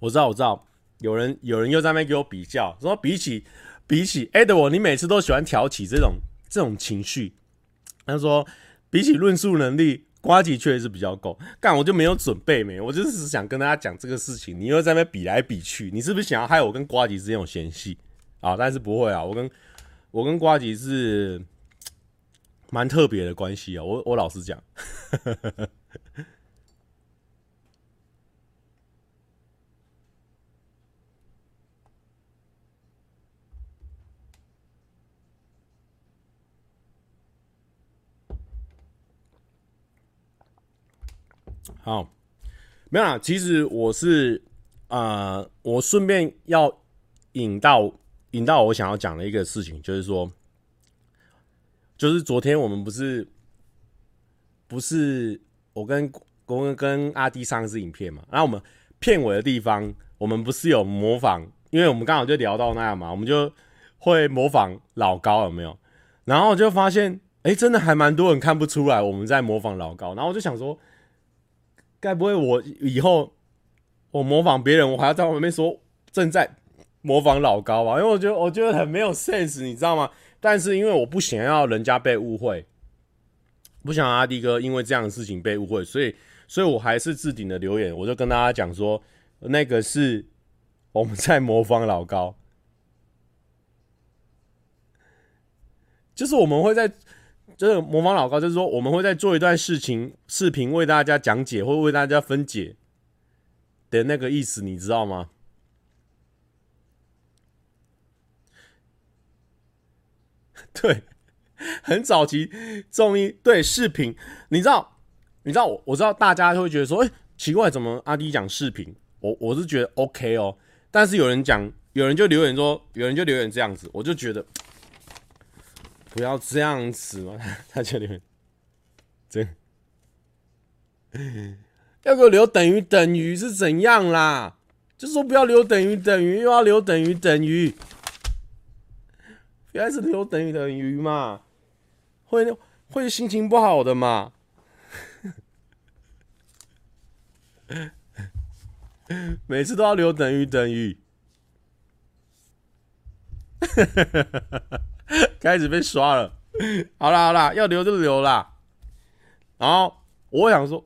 我知道，我知道，有人有人又在那边给我比较，说比起比起 Edward，你每次都喜欢挑起这种这种情绪。他说比起论述能力。瓜吉确实是比较够，干我就没有准备没，我就是想跟大家讲这个事情。你又在那边比来比去，你是不是想要害我跟瓜吉之间有嫌隙啊？但是不会啊，我跟我跟瓜吉是蛮特别的关系啊。我我老实讲。好，没有啦。其实我是，呃，我顺便要引到引到我想要讲的一个事情，就是说，就是昨天我们不是不是我跟我跟跟阿滴上一支影片嘛，然后我们片尾的地方，我们不是有模仿，因为我们刚好就聊到那样嘛，我们就会模仿老高有没有？然后就发现，哎、真的还蛮多人看不出来我们在模仿老高，然后我就想说。该不会我以后我模仿别人，我还要在旁边说正在模仿老高吧？因为我觉得我觉得很没有 sense，你知道吗？但是因为我不想要人家被误会，不想阿迪哥因为这样的事情被误会，所以所以我还是置顶的留言，我就跟大家讲说，那个是我们在模仿老高，就是我们会在。就是模仿老高，就是说我们会在做一段事情视频为大家讲解，或为大家分解的那个意思，你知道吗？(laughs) 对，很早期综艺对视频，你知道，你知道我我知道大家会觉得说，哎、奇怪，怎么阿滴讲视频？我我是觉得 OK 哦，但是有人讲，有人就留言说，有人就留言这样子，我就觉得。不要这样子嘛！(laughs) 他这里面，这 (laughs) 要给我留等于等于是怎样啦？就说不要留等于等于，又要留等于等于，原来是留等于等于嘛？会会心情不好的嘛？(laughs) 每次都要留等于等于。开始被刷了，好啦好啦，要留就留啦。然后我想说，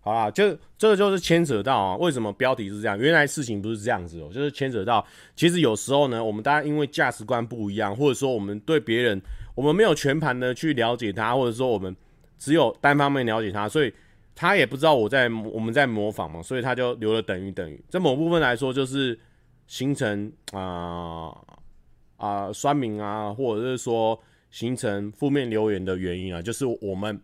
好啦，就这个就是牵扯到啊，为什么标题是这样？原来事情不是这样子哦，就是牵扯到，其实有时候呢，我们大家因为价值观不一样，或者说我们对别人，我们没有全盘的去了解他，或者说我们只有单方面了解他，所以他也不知道我在我们在模仿嘛，所以他就留了等于等于。在某部分来说，就是。形成啊啊酸民啊，或者是说形成负面留言的原因啊，就是我们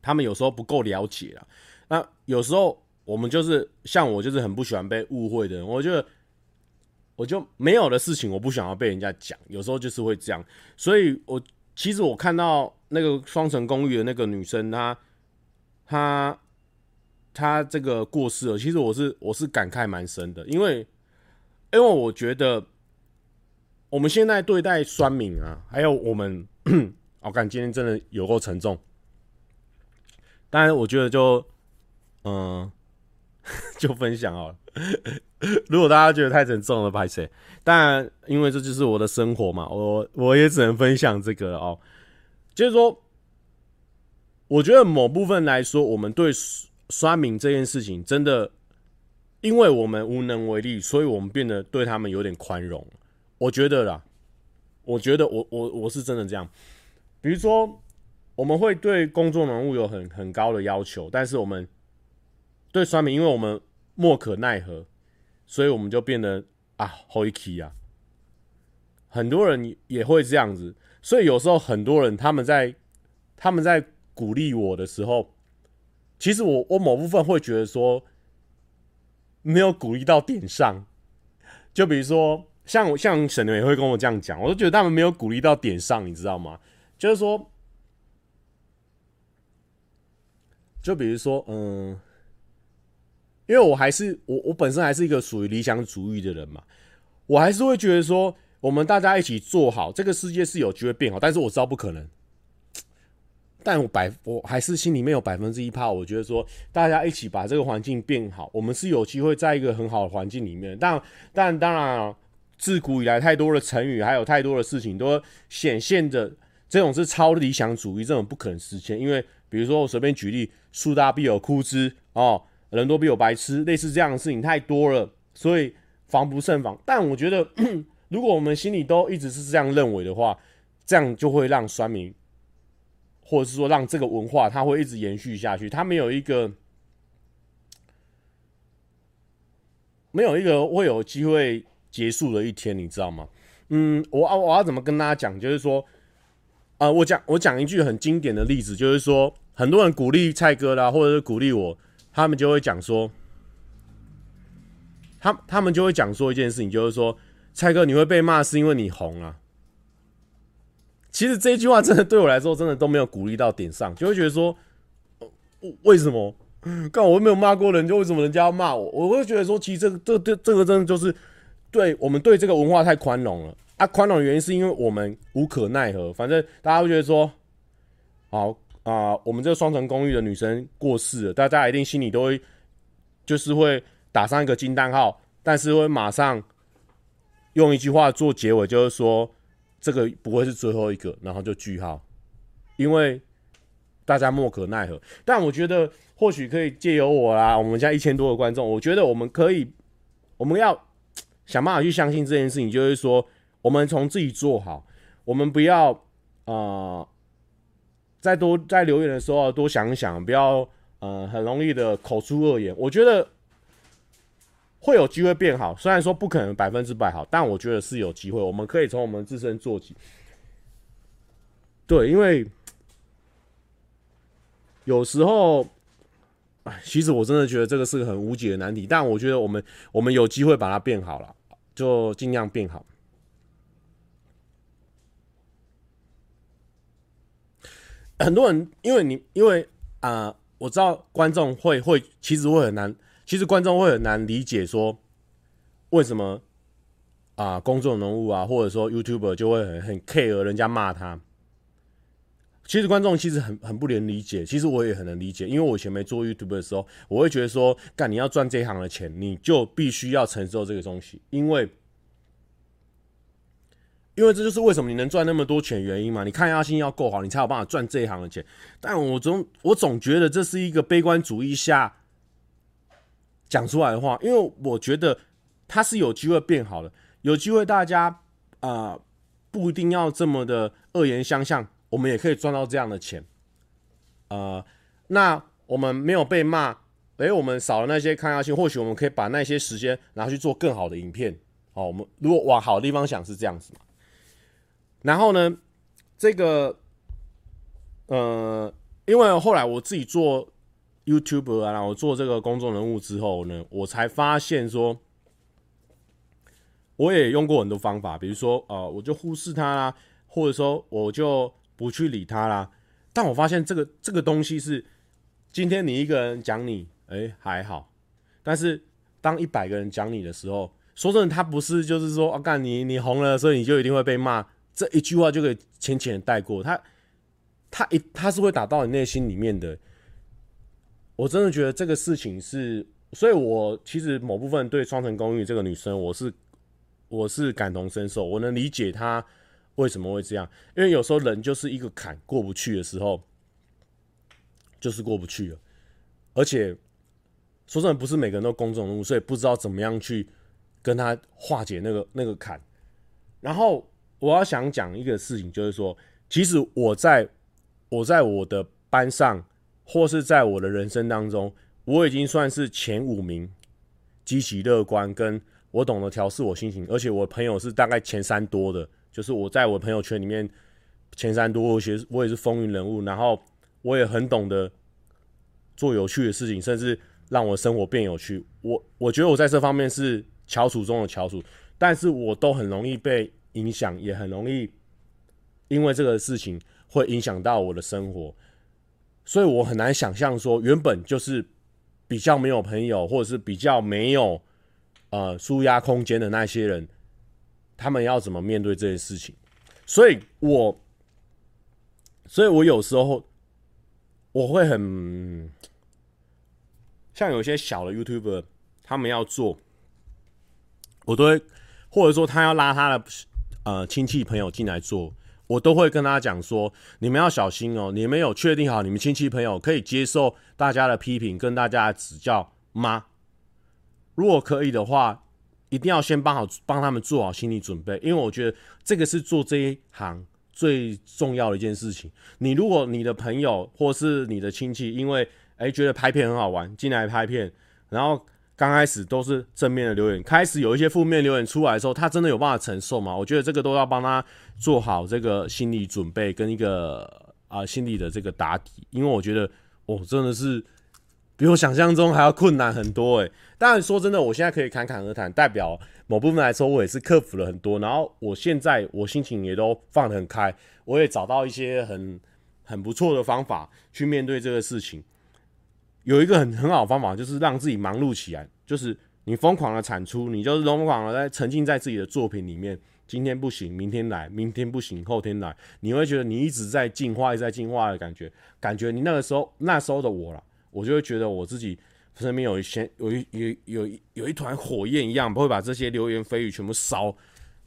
他们有时候不够了解啦。那有时候我们就是像我，就是很不喜欢被误会的人。我觉得我就没有的事情，我不想要被人家讲。有时候就是会这样，所以我其实我看到那个双层公寓的那个女生，她她他这个过世了。其实我是我是感慨蛮深的，因为因为我觉得我们现在对待酸民啊，还有我们，(coughs) 我感今天真的有够沉重。当然，我觉得就。嗯，(laughs) 就分享好了。(laughs) 如果大家觉得太沉重了，拍谁？但因为这就是我的生活嘛，我我也只能分享这个了哦。就是说，我觉得某部分来说，我们对酸民这件事情，真的，因为我们无能为力，所以我们变得对他们有点宽容。我觉得啦，我觉得我我我是真的这样。比如说，我们会对公众人物有很很高的要求，但是我们。对酸民，因为我们莫可奈何，所以我们就变得啊，好一气啊。很多人也会这样子，所以有时候很多人他们在他们在鼓励我的时候，其实我我某部分会觉得说没有鼓励到点上。就比如说像像沈牛也会跟我这样讲，我都觉得他们没有鼓励到点上，你知道吗？就是说，就比如说，嗯。因为我还是我，我本身还是一个属于理想主义的人嘛，我还是会觉得说，我们大家一起做好，这个世界是有机会变好。但是我知道不可能，但我百我还是心里面有百分之一怕，我觉得说，大家一起把这个环境变好，我们是有机会在一个很好的环境里面。但但当然啊，自古以来太多的成语，还有太多的事情，都显现着这种是超理想主义，这种不可能实现。因为比如说我随便举例，树大必有枯枝哦。人多必有白痴，类似这样的事情太多了，所以防不胜防。但我觉得，(clears throat) 如果我们心里都一直是这样认为的话，这样就会让酸民，或者是说让这个文化它会一直延续下去，它没有一个没有一个会有机会结束的一天，你知道吗？嗯，我啊，我要怎么跟大家讲？就是说，啊、我讲我讲一句很经典的例子，就是说，很多人鼓励蔡哥啦，或者是鼓励我。他们就会讲说，他他们就会讲说一件事情，就是说，蔡哥你会被骂是因为你红啊。其实这句话真的对我来说，真的都没有鼓励到点上，就会觉得说，为什么？刚好我没有骂过人，就为什么人家要骂我？我会觉得说，其实这个这这这个真的就是对我们对这个文化太宽容了啊！宽容的原因是因为我们无可奈何，反正大家会觉得说，好。啊、我们这个双层公寓的女生过世了，大家一定心里都会，就是会打上一个惊叹号，但是会马上用一句话做结尾，就是说这个不会是最后一个，然后就句号，因为大家莫可奈何。但我觉得或许可以借由我啦，我们家一千多个观众，我觉得我们可以，我们要想办法去相信这件事情，就是说我们从自己做好，我们不要啊。呃再多在留言的时候多想想，不要呃很容易的口出恶言。我觉得会有机会变好，虽然说不可能百分之百好，但我觉得是有机会。我们可以从我们自身做起。对，因为有时候，哎，其实我真的觉得这个是个很无解的难题。但我觉得我们我们有机会把它变好了，就尽量变好。很多人，因为你，因为啊、我知道观众会会，其实会很难，其实观众会很难理解说，为什么啊、公众人物啊，或者说 YouTuber 就会很很 care 人家骂他。其实观众其实很很不能理解，其实我也很能理解，因为我以前没做 YouTube 的时候，我会觉得说，干你要赚这一行的钱，你就必须要承受这个东西，因为。因为这就是为什么你能赚那么多钱原因嘛？你抗压性要够好，你才有办法赚这一行的钱。但我总我总觉得这是一个悲观主义下讲出来的话，因为我觉得他是有机会变好的，有机会大家啊、不一定要这么的恶言相向，我们也可以赚到这样的钱。呃，那我们没有被骂，诶，我们少了那些抗压性，或许我们可以把那些时间拿去做更好的影片。好，我们如果往好的地方想是这样子嘛。然后呢，这个，呃，因为后来我自己做 YouTuber 啊，然后做这个公众人物之后呢，我才发现说，我也用过很多方法，比如说呃，我就忽视他啦，或者说我就不去理他啦。但我发现这个这个东西是，今天你一个人讲你，哎、还好，但是当一百个人讲你的时候，说真的，他不是就是说，啊干你你红了，所以你就一定会被骂，这一句话就可以浅浅带过。他他一他是会打到你内心里面的。我真的觉得这个事情是，所以我其实某部分对双城公寓这个女生，我是我是感同身受，我能理解她。为什么会这样？因为有时候人就是一个坎过不去的时候，就是过不去了。而且说真的，不是每个人都公众人物，所以不知道怎么样去跟他化解那个那个坎。然后我要想讲一个事情，就是说，其实我在我在我的班上，或是在我的人生当中，我已经算是前五名，积极乐观，跟我懂得调试我心情，而且我朋友是大概前三多的。就是我在我朋友圈里面前三多，我其实我也是风云人物，然后我也很懂得做有趣的事情，甚至让我生活变有趣。我我觉得我在这方面是翘楚中的翘楚，但是我都很容易被影响，也很容易因为这个事情会影响到我的生活，所以我很难想象说原本就是比较没有朋友，或者是比较没有呃舒压空间的那些人。他们要怎么面对这些事情？所以我，所以我有时候我会很像有些小的 YouTuber，他们要做，我都会，或者说他要拉他的呃亲戚朋友进来做，我都会跟他讲说：你们要小心哦，你们有确定好你们亲戚朋友可以接受大家的批评跟大家的指教吗？如果可以的话。一定要先帮好帮他们做好心理准备，因为我觉得这个是做这一行最重要的一件事情。你如果你的朋友或是你的亲戚，因为哎、欸、觉得拍片很好玩进来拍片，然后刚开始都是正面的留言，开始有一些负面留言出来的时候，他真的有办法承受吗？我觉得这个都要帮他做好这个心理准备跟一个啊、心理的这个打底，因为我觉得哦真的是。比我想象中还要困难很多诶，当然说真的，我现在可以侃侃而谈，代表某部分来说，我也是克服了很多。然后我现在我心情也都放得很开，我也找到一些很很不错的方法去面对这个事情。有一个很很好方法，就是让自己忙碌起来，就是你疯狂的产出，你就是疯狂的在沉浸在自己的作品里面。今天不行，明天来；明天不行，后天来。你会觉得你一直在进化，一直在进化的感觉，感觉你那个时候那时候的我了。我就会觉得我自己身边有一些有一有有有，有一团火焰一样，不会把这些流言蜚语全部烧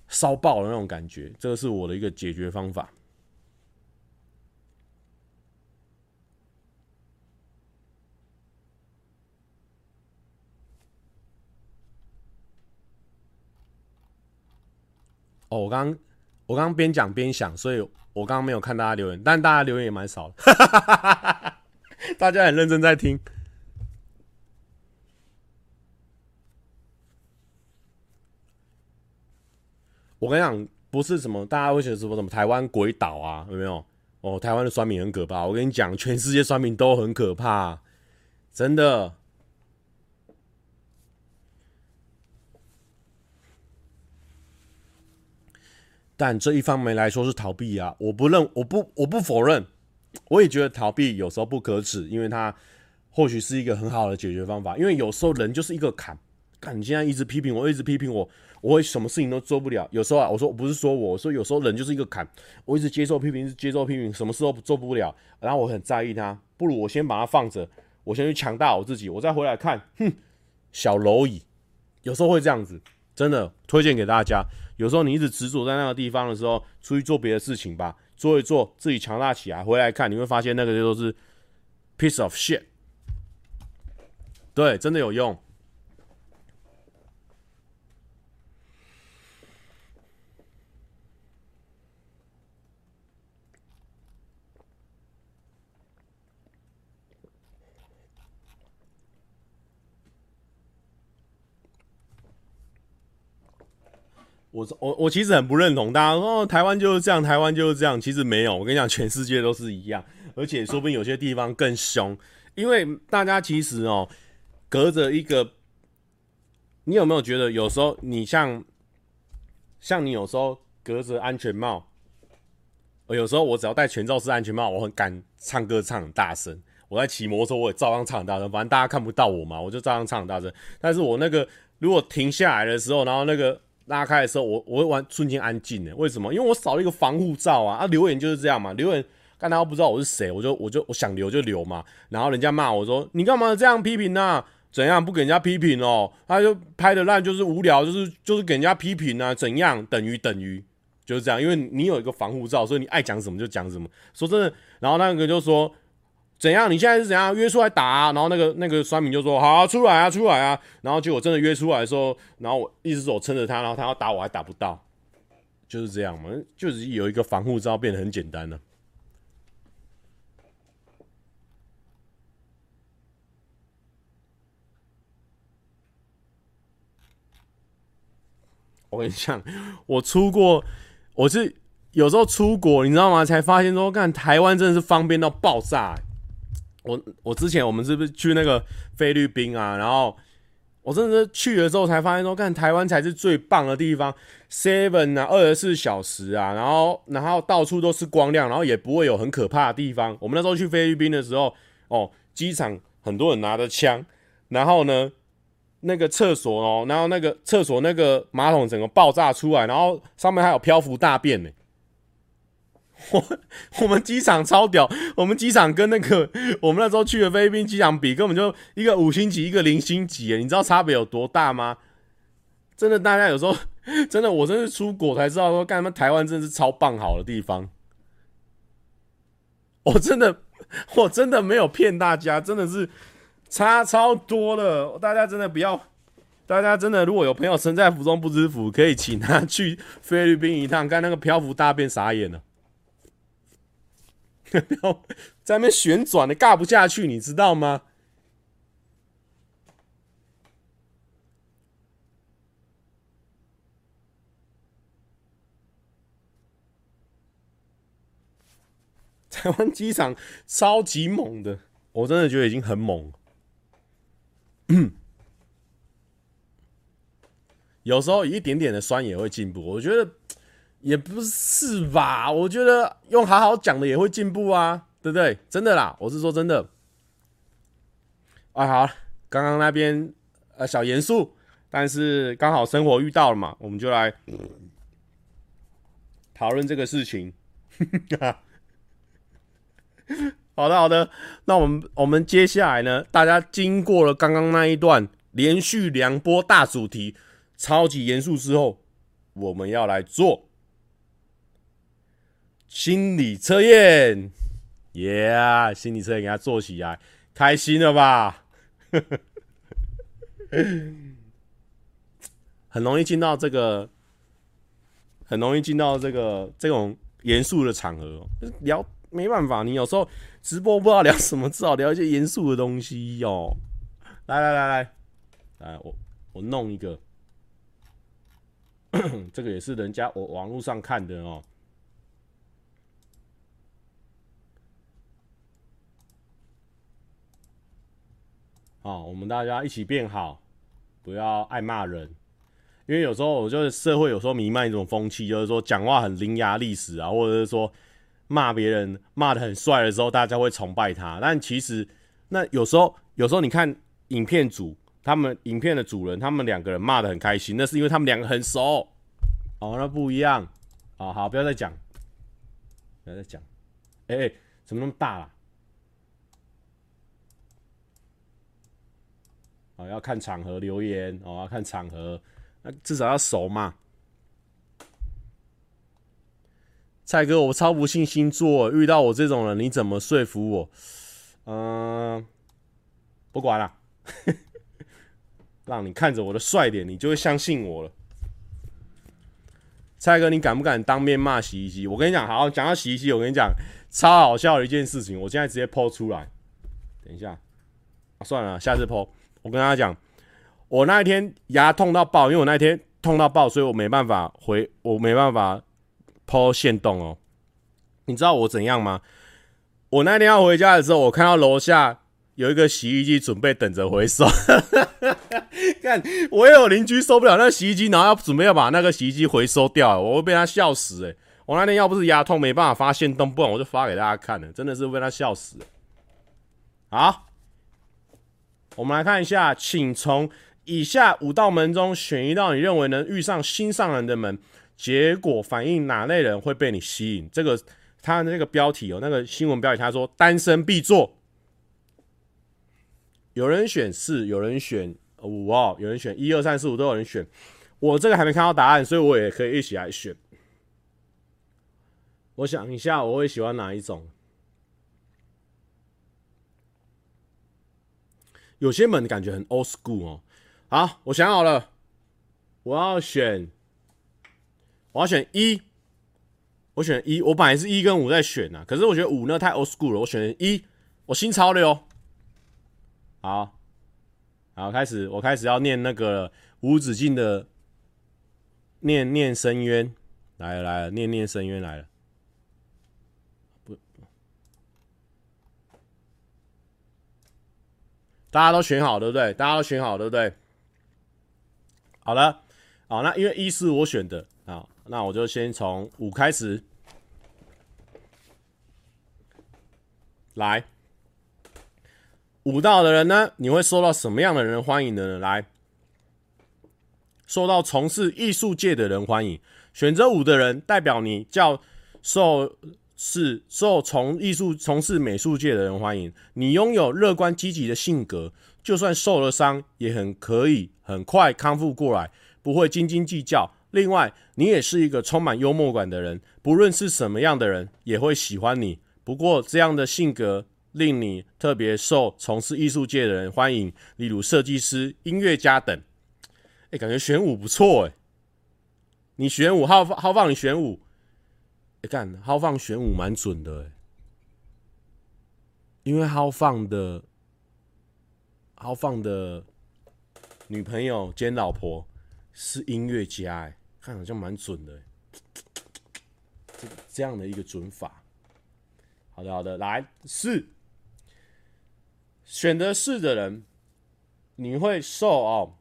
烧爆的那种感觉。这个是我的一个解决方法。哦，我刚我刚刚边讲边想，所以我刚刚没有看大家留言，但大家留言也蛮少的。(laughs) 大家很认真在听。我跟你讲，不是什么大家会觉得什么什么台湾鬼岛啊，有没有？哦，台湾的酸民很可怕。我跟你讲，全世界酸民都很可怕，真的。但这一方面来说是逃避啊，我不认，我不，我不否认。我也觉得逃避有时候不可耻，因为它或许是一个很好的解决方法。因为有时候人就是一个坎，看你现在一直批评我，一直批评我，我会什么事情都做不了。有时候啊，我说不是说我，我说有时候人就是一个坎，我一直接受批评，接受批评，什么事都做不了。然后我很在意他，不如我先把它放着，我先去强大我自己，我再回来看，哼，小蝼蚁，有时候会这样子，真的推荐给大家。有时候你一直执着在那个地方的时候，出去做别的事情吧。做一做，自己强大起来，回来看你会发现那个就都是 piece of shit。对，真的有用。我我我其实很不认同大家说台湾就是这样，台湾就是这样。其实没有，我跟你讲，全世界都是一样。而且说不定有些地方更凶，因为大家其实哦，隔着一个，你有没有觉得有时候你像，像你有时候隔着安全帽，有时候我只要戴全罩式安全帽，我很敢唱歌唱很大声，我在骑摩托车我也照样唱很大声，反正大家看不到我嘛，我就照样唱很大声。但是我那个如果停下来的时候，然后那个。拉开的时候，我我会玩瞬间安静的，为什么？因为我少了一个防护罩啊！啊，留言就是这样嘛，留言看他不知道我是谁，我就我就我想留就留嘛。然后人家骂我说：“你干嘛这样批评呢？怎样不给人家批评哦？”他就拍的烂，就是无聊，就是就是给人家批评啊？怎样等于等于就是这样？因为你有一个防护罩，所以你爱讲什么就讲什么。说真的，然后那个就说。怎样？你现在是怎样约出来打啊？然后那个那个酸民就说：“好啊，出来啊，出来啊！”然后结果真的约出来的时候，然后我一只手撑着他，然后他要打我还打不到，就是这样嘛，就是有一个防护罩变得很简单了。我跟你讲，我出过，我是有时候出国，你知道吗？才发现说，看台湾真的是方便到爆炸欸。我我之前我们是不是去那个菲律宾啊？然后我真的是去了之后才发现说，看台湾才是最棒的地方，seven 啊，二十四小时啊，然后然后到处都是光亮，然后也不会有很可怕的地方。我们那时候去菲律宾的时候，哦，机场很多人拿着枪，然后呢，那个厕所哦，然后那个厕所那个马桶整个爆炸出来，然后上面还有漂浮大便呢。(laughs) 我我们机场超屌，我们机场跟那个我们那时候去的菲律宾机场比，根本就一个五星级，一个零星级，你知道差别有多大吗？真的，大家有时候 (laughs) 真的，我真是出国才知道说，干什么台湾真的是超棒好的地方。我真的，我真的没有骗大家，真的是差超多了。大家真的不要，大家真的如果有朋友身在福中不知福，可以请他去菲律宾一趟，看那个漂浮大便傻眼了。(laughs) 不要在那边旋转的，尬不下去，你知道吗？(laughs) 台湾机场超级猛的，我真的觉得已经很猛。(coughs) 有时候一点点的酸也会进步，我觉得。也不是吧？我觉得用好好讲的也会进步啊，对不对？真的啦，我是说真的。啊，好，刚刚那边呃小严肃，但是刚好生活遇到了嘛，我们就来讨论这个事情。(laughs) 好的，好的，那我们我们接下来呢？大家经过了刚刚那一段连续两波大主题，超级严肃之后，我们要来做。心理测验，耶、yeah！心理测验给他做起来，开心了吧？(laughs) 很容易进到这个，很容易进到这个这种严肃的场合，聊没办法，你有时候直播不知道聊什么，只好聊一些严肃的东西哟、喔。来来来来，来我我弄一个，(coughs) 这个也是人家我网络上看的哦、喔。哦，我们大家一起变好，不要爱骂人，因为有时候我觉得社会有时候弥漫一种风气，就是说讲话很伶牙俐齿啊，或者是说骂别人骂的很帅的时候，大家会崇拜他。但其实那有时候，有时候你看影片组，他们影片的主人，他们两个人骂的很开心，那是因为他们两个很熟。哦，那不一样。好好，不要再讲，不要再讲。哎、欸，怎么那么大啦？哦，要看场合留言哦，要看场合，那至少要熟嘛。蔡哥，我超不信星座，遇到我这种人，你怎么说服我？嗯、不管了，(laughs) 让你看着我的帅脸，你就会相信我了。蔡哥，你敢不敢当面骂洗衣机？我跟你讲，好，讲到洗衣机，我跟你讲超好笑的一件事情，我现在直接 po 出来。等一下，算了，下次 po。我跟他讲，我那一天牙痛到爆，因为我那一天痛到爆，所以我没办法回，我没办法 po 限动哦。你知道我怎样吗？我那天要回家的时候，我看到楼下有一个洗衣机准备等着回收。(laughs) 看，我也有邻居受不了那个洗衣机，然后要准备要把那个洗衣机回收掉，我会被他笑死诶。我那天要不是牙痛没办法发现洞，不然我就发给大家看了，真的是被他笑死。好，我们来看一下，请从以下五道门中选一道你认为能遇上心上人的门，结果反映哪类人会被你吸引。这个他的那个标题哦，那个新闻标题他说单身必做。有人选四，有人选五哦，有人选一二三四五都有人选。我这个还没看到答案，所以我也可以一起来选。我想一下，我会喜欢哪一种？有些门感觉很 old school 哦。好，我想好了，我要选，我要选一，我选一。我本来是一跟五在选啊，可是我觉得五呢太 old school 了，我选一，我新潮流。好，好，开始，我开始要念那个无止境的念念深渊，来了来了，念念深渊来了。大家都选好，对不对？大家都选好，对不对？好了，好，那因为一是我选的啊，那我就先从五开始来。五道的人呢，你会受到什么样的人欢迎的呢？来，受到从事艺术界的人欢迎。选择五的人，代表你较受。是受从艺术从事美术界的人欢迎。你拥有乐观积极的性格，就算受了伤，也很可以很快康复过来，不会斤斤计较。另外，你也是一个充满幽默感的人，不论是什么样的人，也会喜欢你。不过，这样的性格令你特别受从事艺术界的人欢迎，例如设计师、音乐家等。哎、欸，感觉玄武不错哎。你玄武号放号放，你选五。你看，浩放选五蛮准的，因为浩放的浩放的女朋友兼老婆是音乐家哎，看好像蛮准的，这这样的一个准法。好的好的，来四，选择四的人，你会受哦，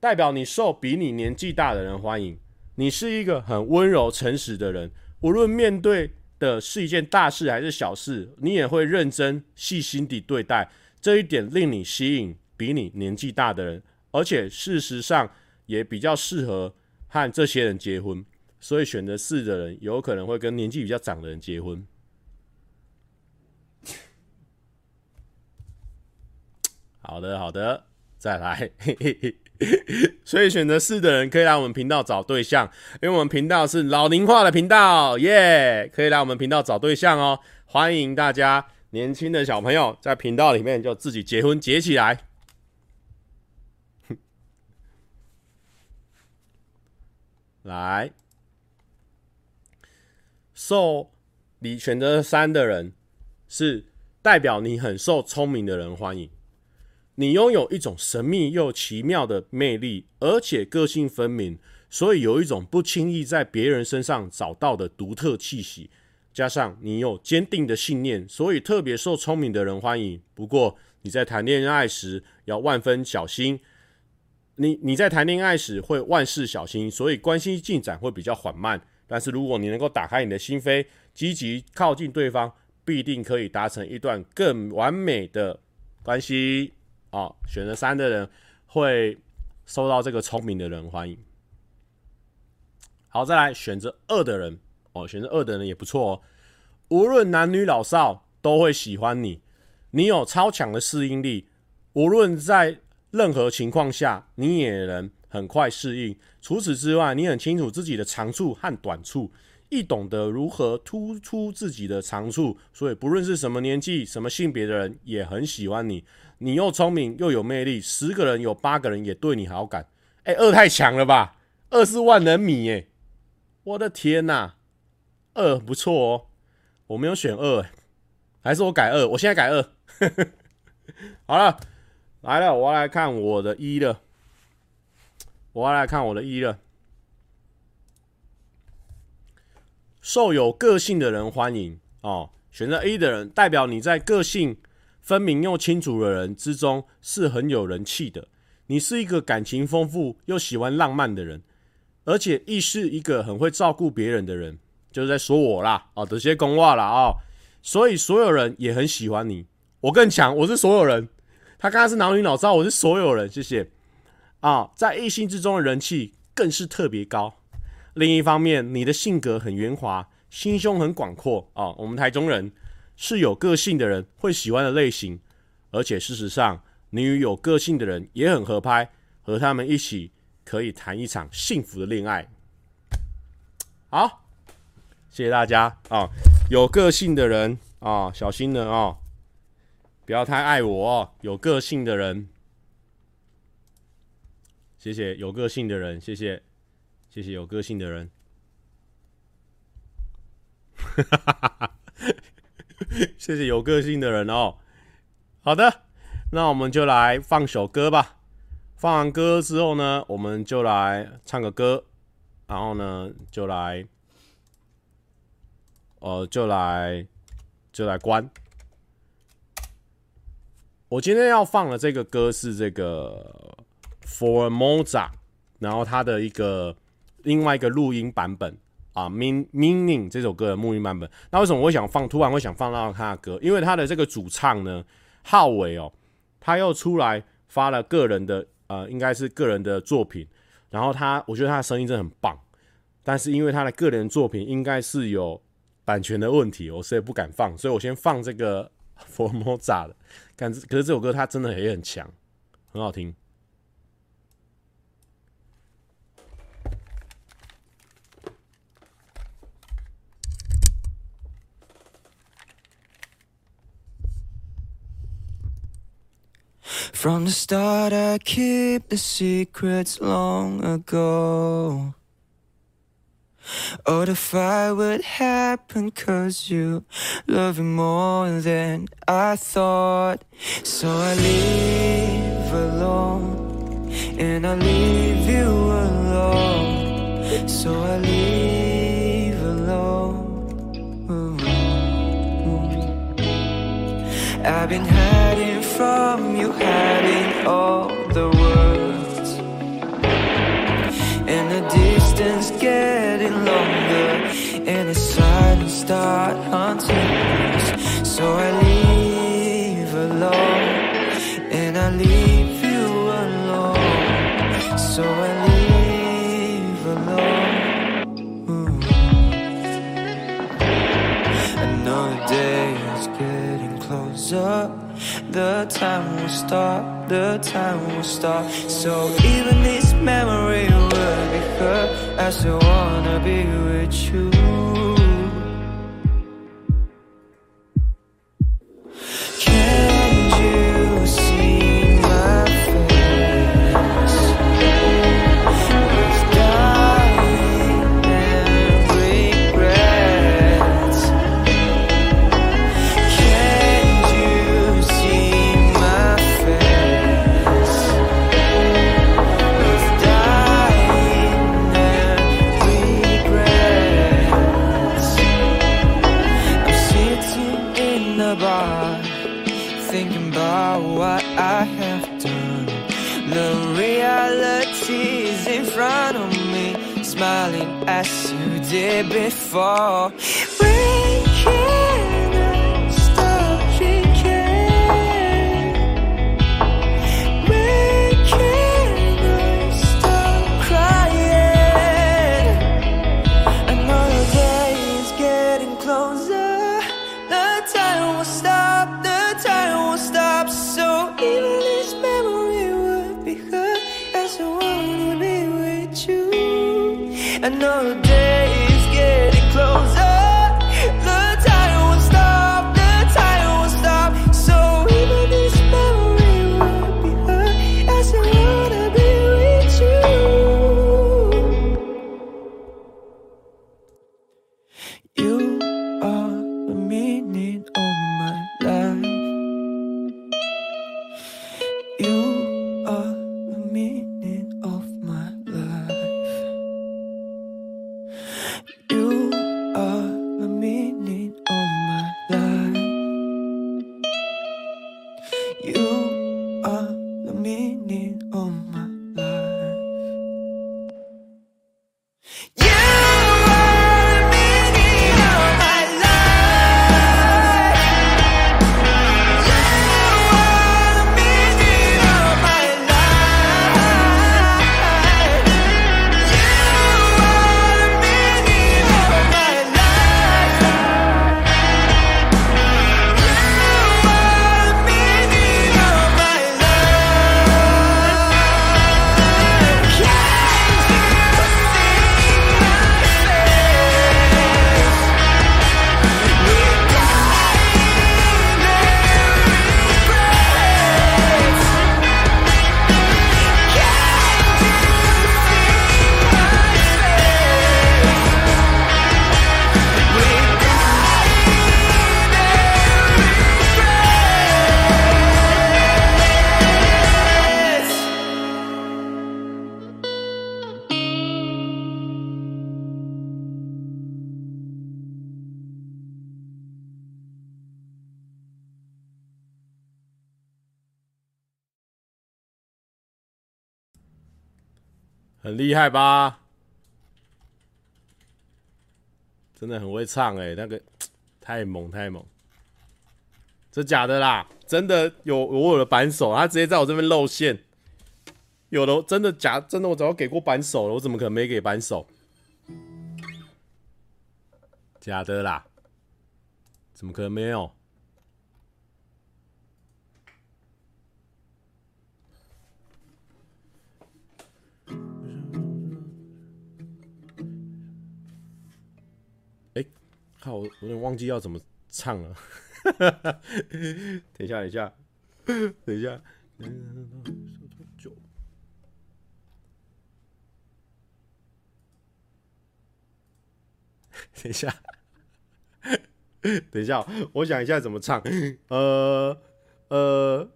代表你受比你年纪大的人欢迎，你是一个很温柔诚实的人。无论面对的是一件大事还是小事，你也会认真细心地对待，这一点令你吸引比你年纪大的人，而且事实上也比较适合和这些人结婚。所以选择四的人有可能会跟年纪比较长的人结婚。好的，好的，再来。嘿嘿嘿 (laughs) 所以选择四的人可以来我们频道找对象，因为我们频道是老龄化的频道，耶、可以来我们频道找对象哦，欢迎大家年轻的小朋友在频道里面就自己结婚结起来。来，受你选择三的人是代表你很受聪明的人欢迎。你拥有一种神秘又奇妙的魅力，而且个性分明，所以有一种不轻易在别人身上找到的独特气息。加上你有坚定的信念，所以特别受聪明的人欢迎。不过你在谈恋爱时要万分小心，你你在谈恋爱时会万事小心，所以关系进展会比较缓慢。但是如果你能够打开你的心扉，积极靠近对方，必定可以达成一段更完美的关系。哦，选择三的人会受到这个聪明的人欢迎。好，再来选择二的人哦，选择二的人也不错哦。无论男女老少都会喜欢你，你有超强的适应力，无论在任何情况下，你也能很快适应。除此之外，你很清楚自己的长处和短处，亦懂得如何突出自己的长处，所以不论是什么年纪、什么性别的人，也很喜欢你。你又聪明又有魅力，十个人有八个人也对你好感。哎、二太强了吧？二是万能米哎！我的天呐、二不错哦。我没有选二，还是我改二？我现在改二。(laughs) 好了，来了，我要来看我的一了。我要来看我的一了。受有个性的人欢迎哦。选择 A 的人，代表你在个性分明又清楚的人之中是很有人气的。你是一个感情丰富又喜欢浪漫的人，而且亦是一个很会照顾别人的人，就是在说我啦，哦，这些公话啦，哦，所以所有人也很喜欢你。我更强，我是所有人。他刚刚是脑女脑燥，我是所有人。谢谢啊，在异性之中的人气更是特别高。另一方面，你的性格很圆滑，心胸很广阔啊。我们台中人是有个性的人会喜欢的类型，而且事实上。你与有个性的人也很合拍，和他们一起可以谈一场幸福的恋爱。好，谢谢大家啊、有个性的人啊、小心了哦，不要太爱我。有个性的人，谢谢有个性的人，谢谢谢谢有个性的人，(laughs) (laughs) 谢谢有个性的人哦。好的。那我们就来放首歌吧。放完歌之后呢，我们就来唱个歌，然后呢，就来，呃，就来，就来关。我今天要放的这个歌是这个 Formosa，然后它的一个另外一个录音版本啊，Mean Meaning 这首歌的录音版本。那为什么我想放？突然会想放到他的歌，因为他的这个主唱呢，浩伟哦。他又出来发了个人的，呃，应该是个人的作品。然后他，我觉得他的声音真的很棒，但是因为他的个人作品应该是有版权的问题，我所以不敢放，所以我先放这个 (laughs) Formosa 的。可是可是这首歌他真的也很强，很好听。From the start, I keep the secrets long ago. Oh, the fire would happen cause you love me more than I thought. So I leave alone and I leave you alone. So I leave alone. I've been hiding from you, hiding all the words. And the distance getting longer, and the silence start haunting us. So I leave alone, and I leave you alone. So I leave alone. Another day is getting closer. The time will stop, the time will stop. So even this memory will be hurt. I still wanna be with you. Before. 很厉害吧？真的很会唱哎、那个太猛太猛，这假的啦，真的有我有的扳手，他直接在我这边露馅，有的真的假真的，我早就给过扳手了，我怎么可能没给扳手？假的啦，怎么可能没有？靠！我有点忘记要怎么唱了。(laughs) 等一下，等一下，等一下。(laughs) 等一下，等一下，我想一下怎么唱。呃呃，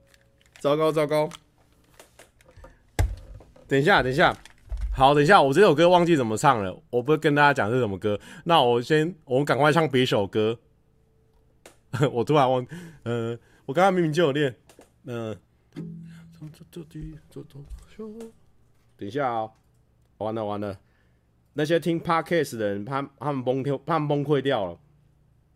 糟糕糟糕。等一下，等一下。好，等一下，我这首歌忘记怎么唱了，我不会跟大家讲是什么歌。那我先，我们赶快唱别首歌。(laughs) 我突然忘，呃，我刚刚明明就有练，嗯、呃，等一下啊、完了完了，那些听 Podcast 的人，他他们崩溃，他们崩溃掉了，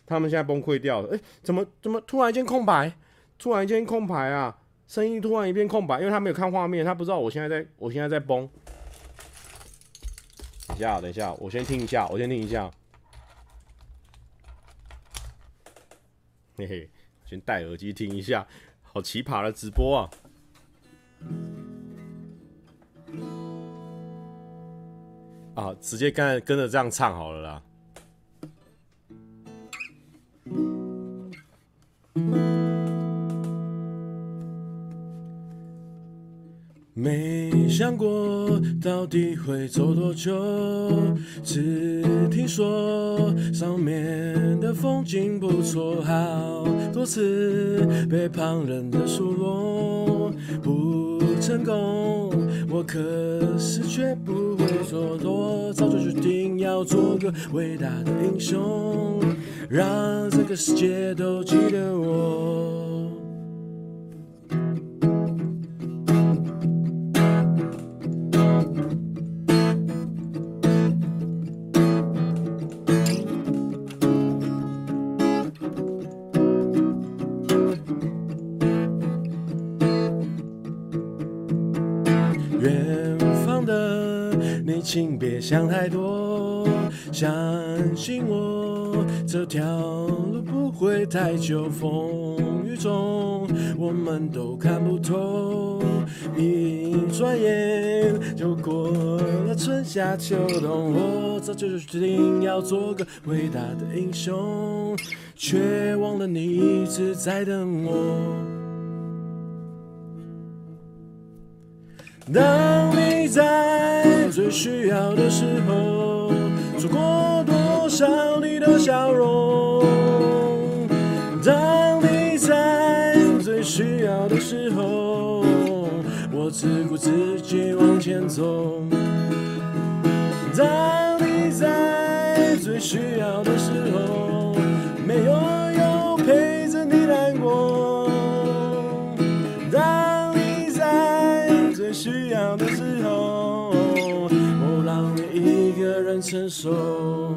他们现在崩溃掉了。哎、怎么怎么突然间空白？突然间空白啊，声音突然一片空白，因为他没有看画面，他不知道我现在在，我现在在崩。等一下，等一下，我先听一下，我先听一下。嘿嘿，先戴耳机听一下，好奇葩的直播啊！啊，直接跟跟着这样唱好了啦。没想过到底会走多久，只听说上面的风景不错，好多次被旁人的数落不成功，我可是绝不会蹉跎，早就决定要做个伟大的英雄，让这个世界都记得我。想太多，相信我，这条路不会太久。风雨中，我们都看不透，一转眼就过了春夏秋冬。我早就决定要做个伟大的英雄，却忘了你一直在等我。当你在最需要的时候，错过多少你的笑容？当你在最需要的时候，我只顾自己往前走。当你在最需要的时候，承受。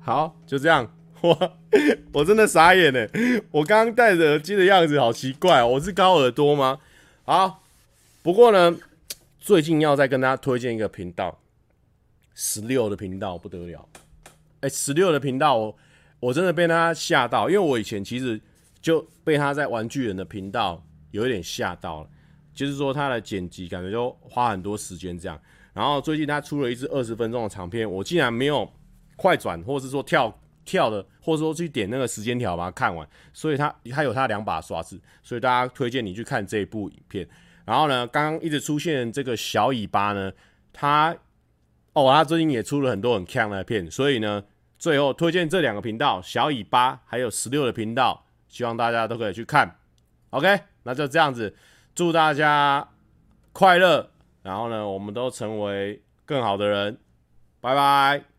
好，就这样。(laughs) 我我真的傻眼呢。我刚刚戴着耳机的样子好奇怪。我是高耳朵吗？好，不过呢，最近要再跟大家推荐一个频道，十六的频道不得了。哎，十六的频道，我我真的被他吓到，因为我以前其实。就被他在玩具人的频道有一点吓到了，就是说他的剪辑感觉就花很多时间这样。然后最近他出了一支二十分钟的长片，我竟然没有快转，或是说跳跳的，或者说去点那个时间条把它看完。所以他他有他两把刷子，所以大家推荐你去看这一部影片。然后呢，刚刚一直出现这个小尾巴呢，他哦，他最近也出了很多很强的片，所以呢，最后推荐这两个频道：小尾巴还有十六的频道。希望大家都可以去看，OK，那就这样子，祝大家快乐，然后呢，我们都成为更好的人，拜拜。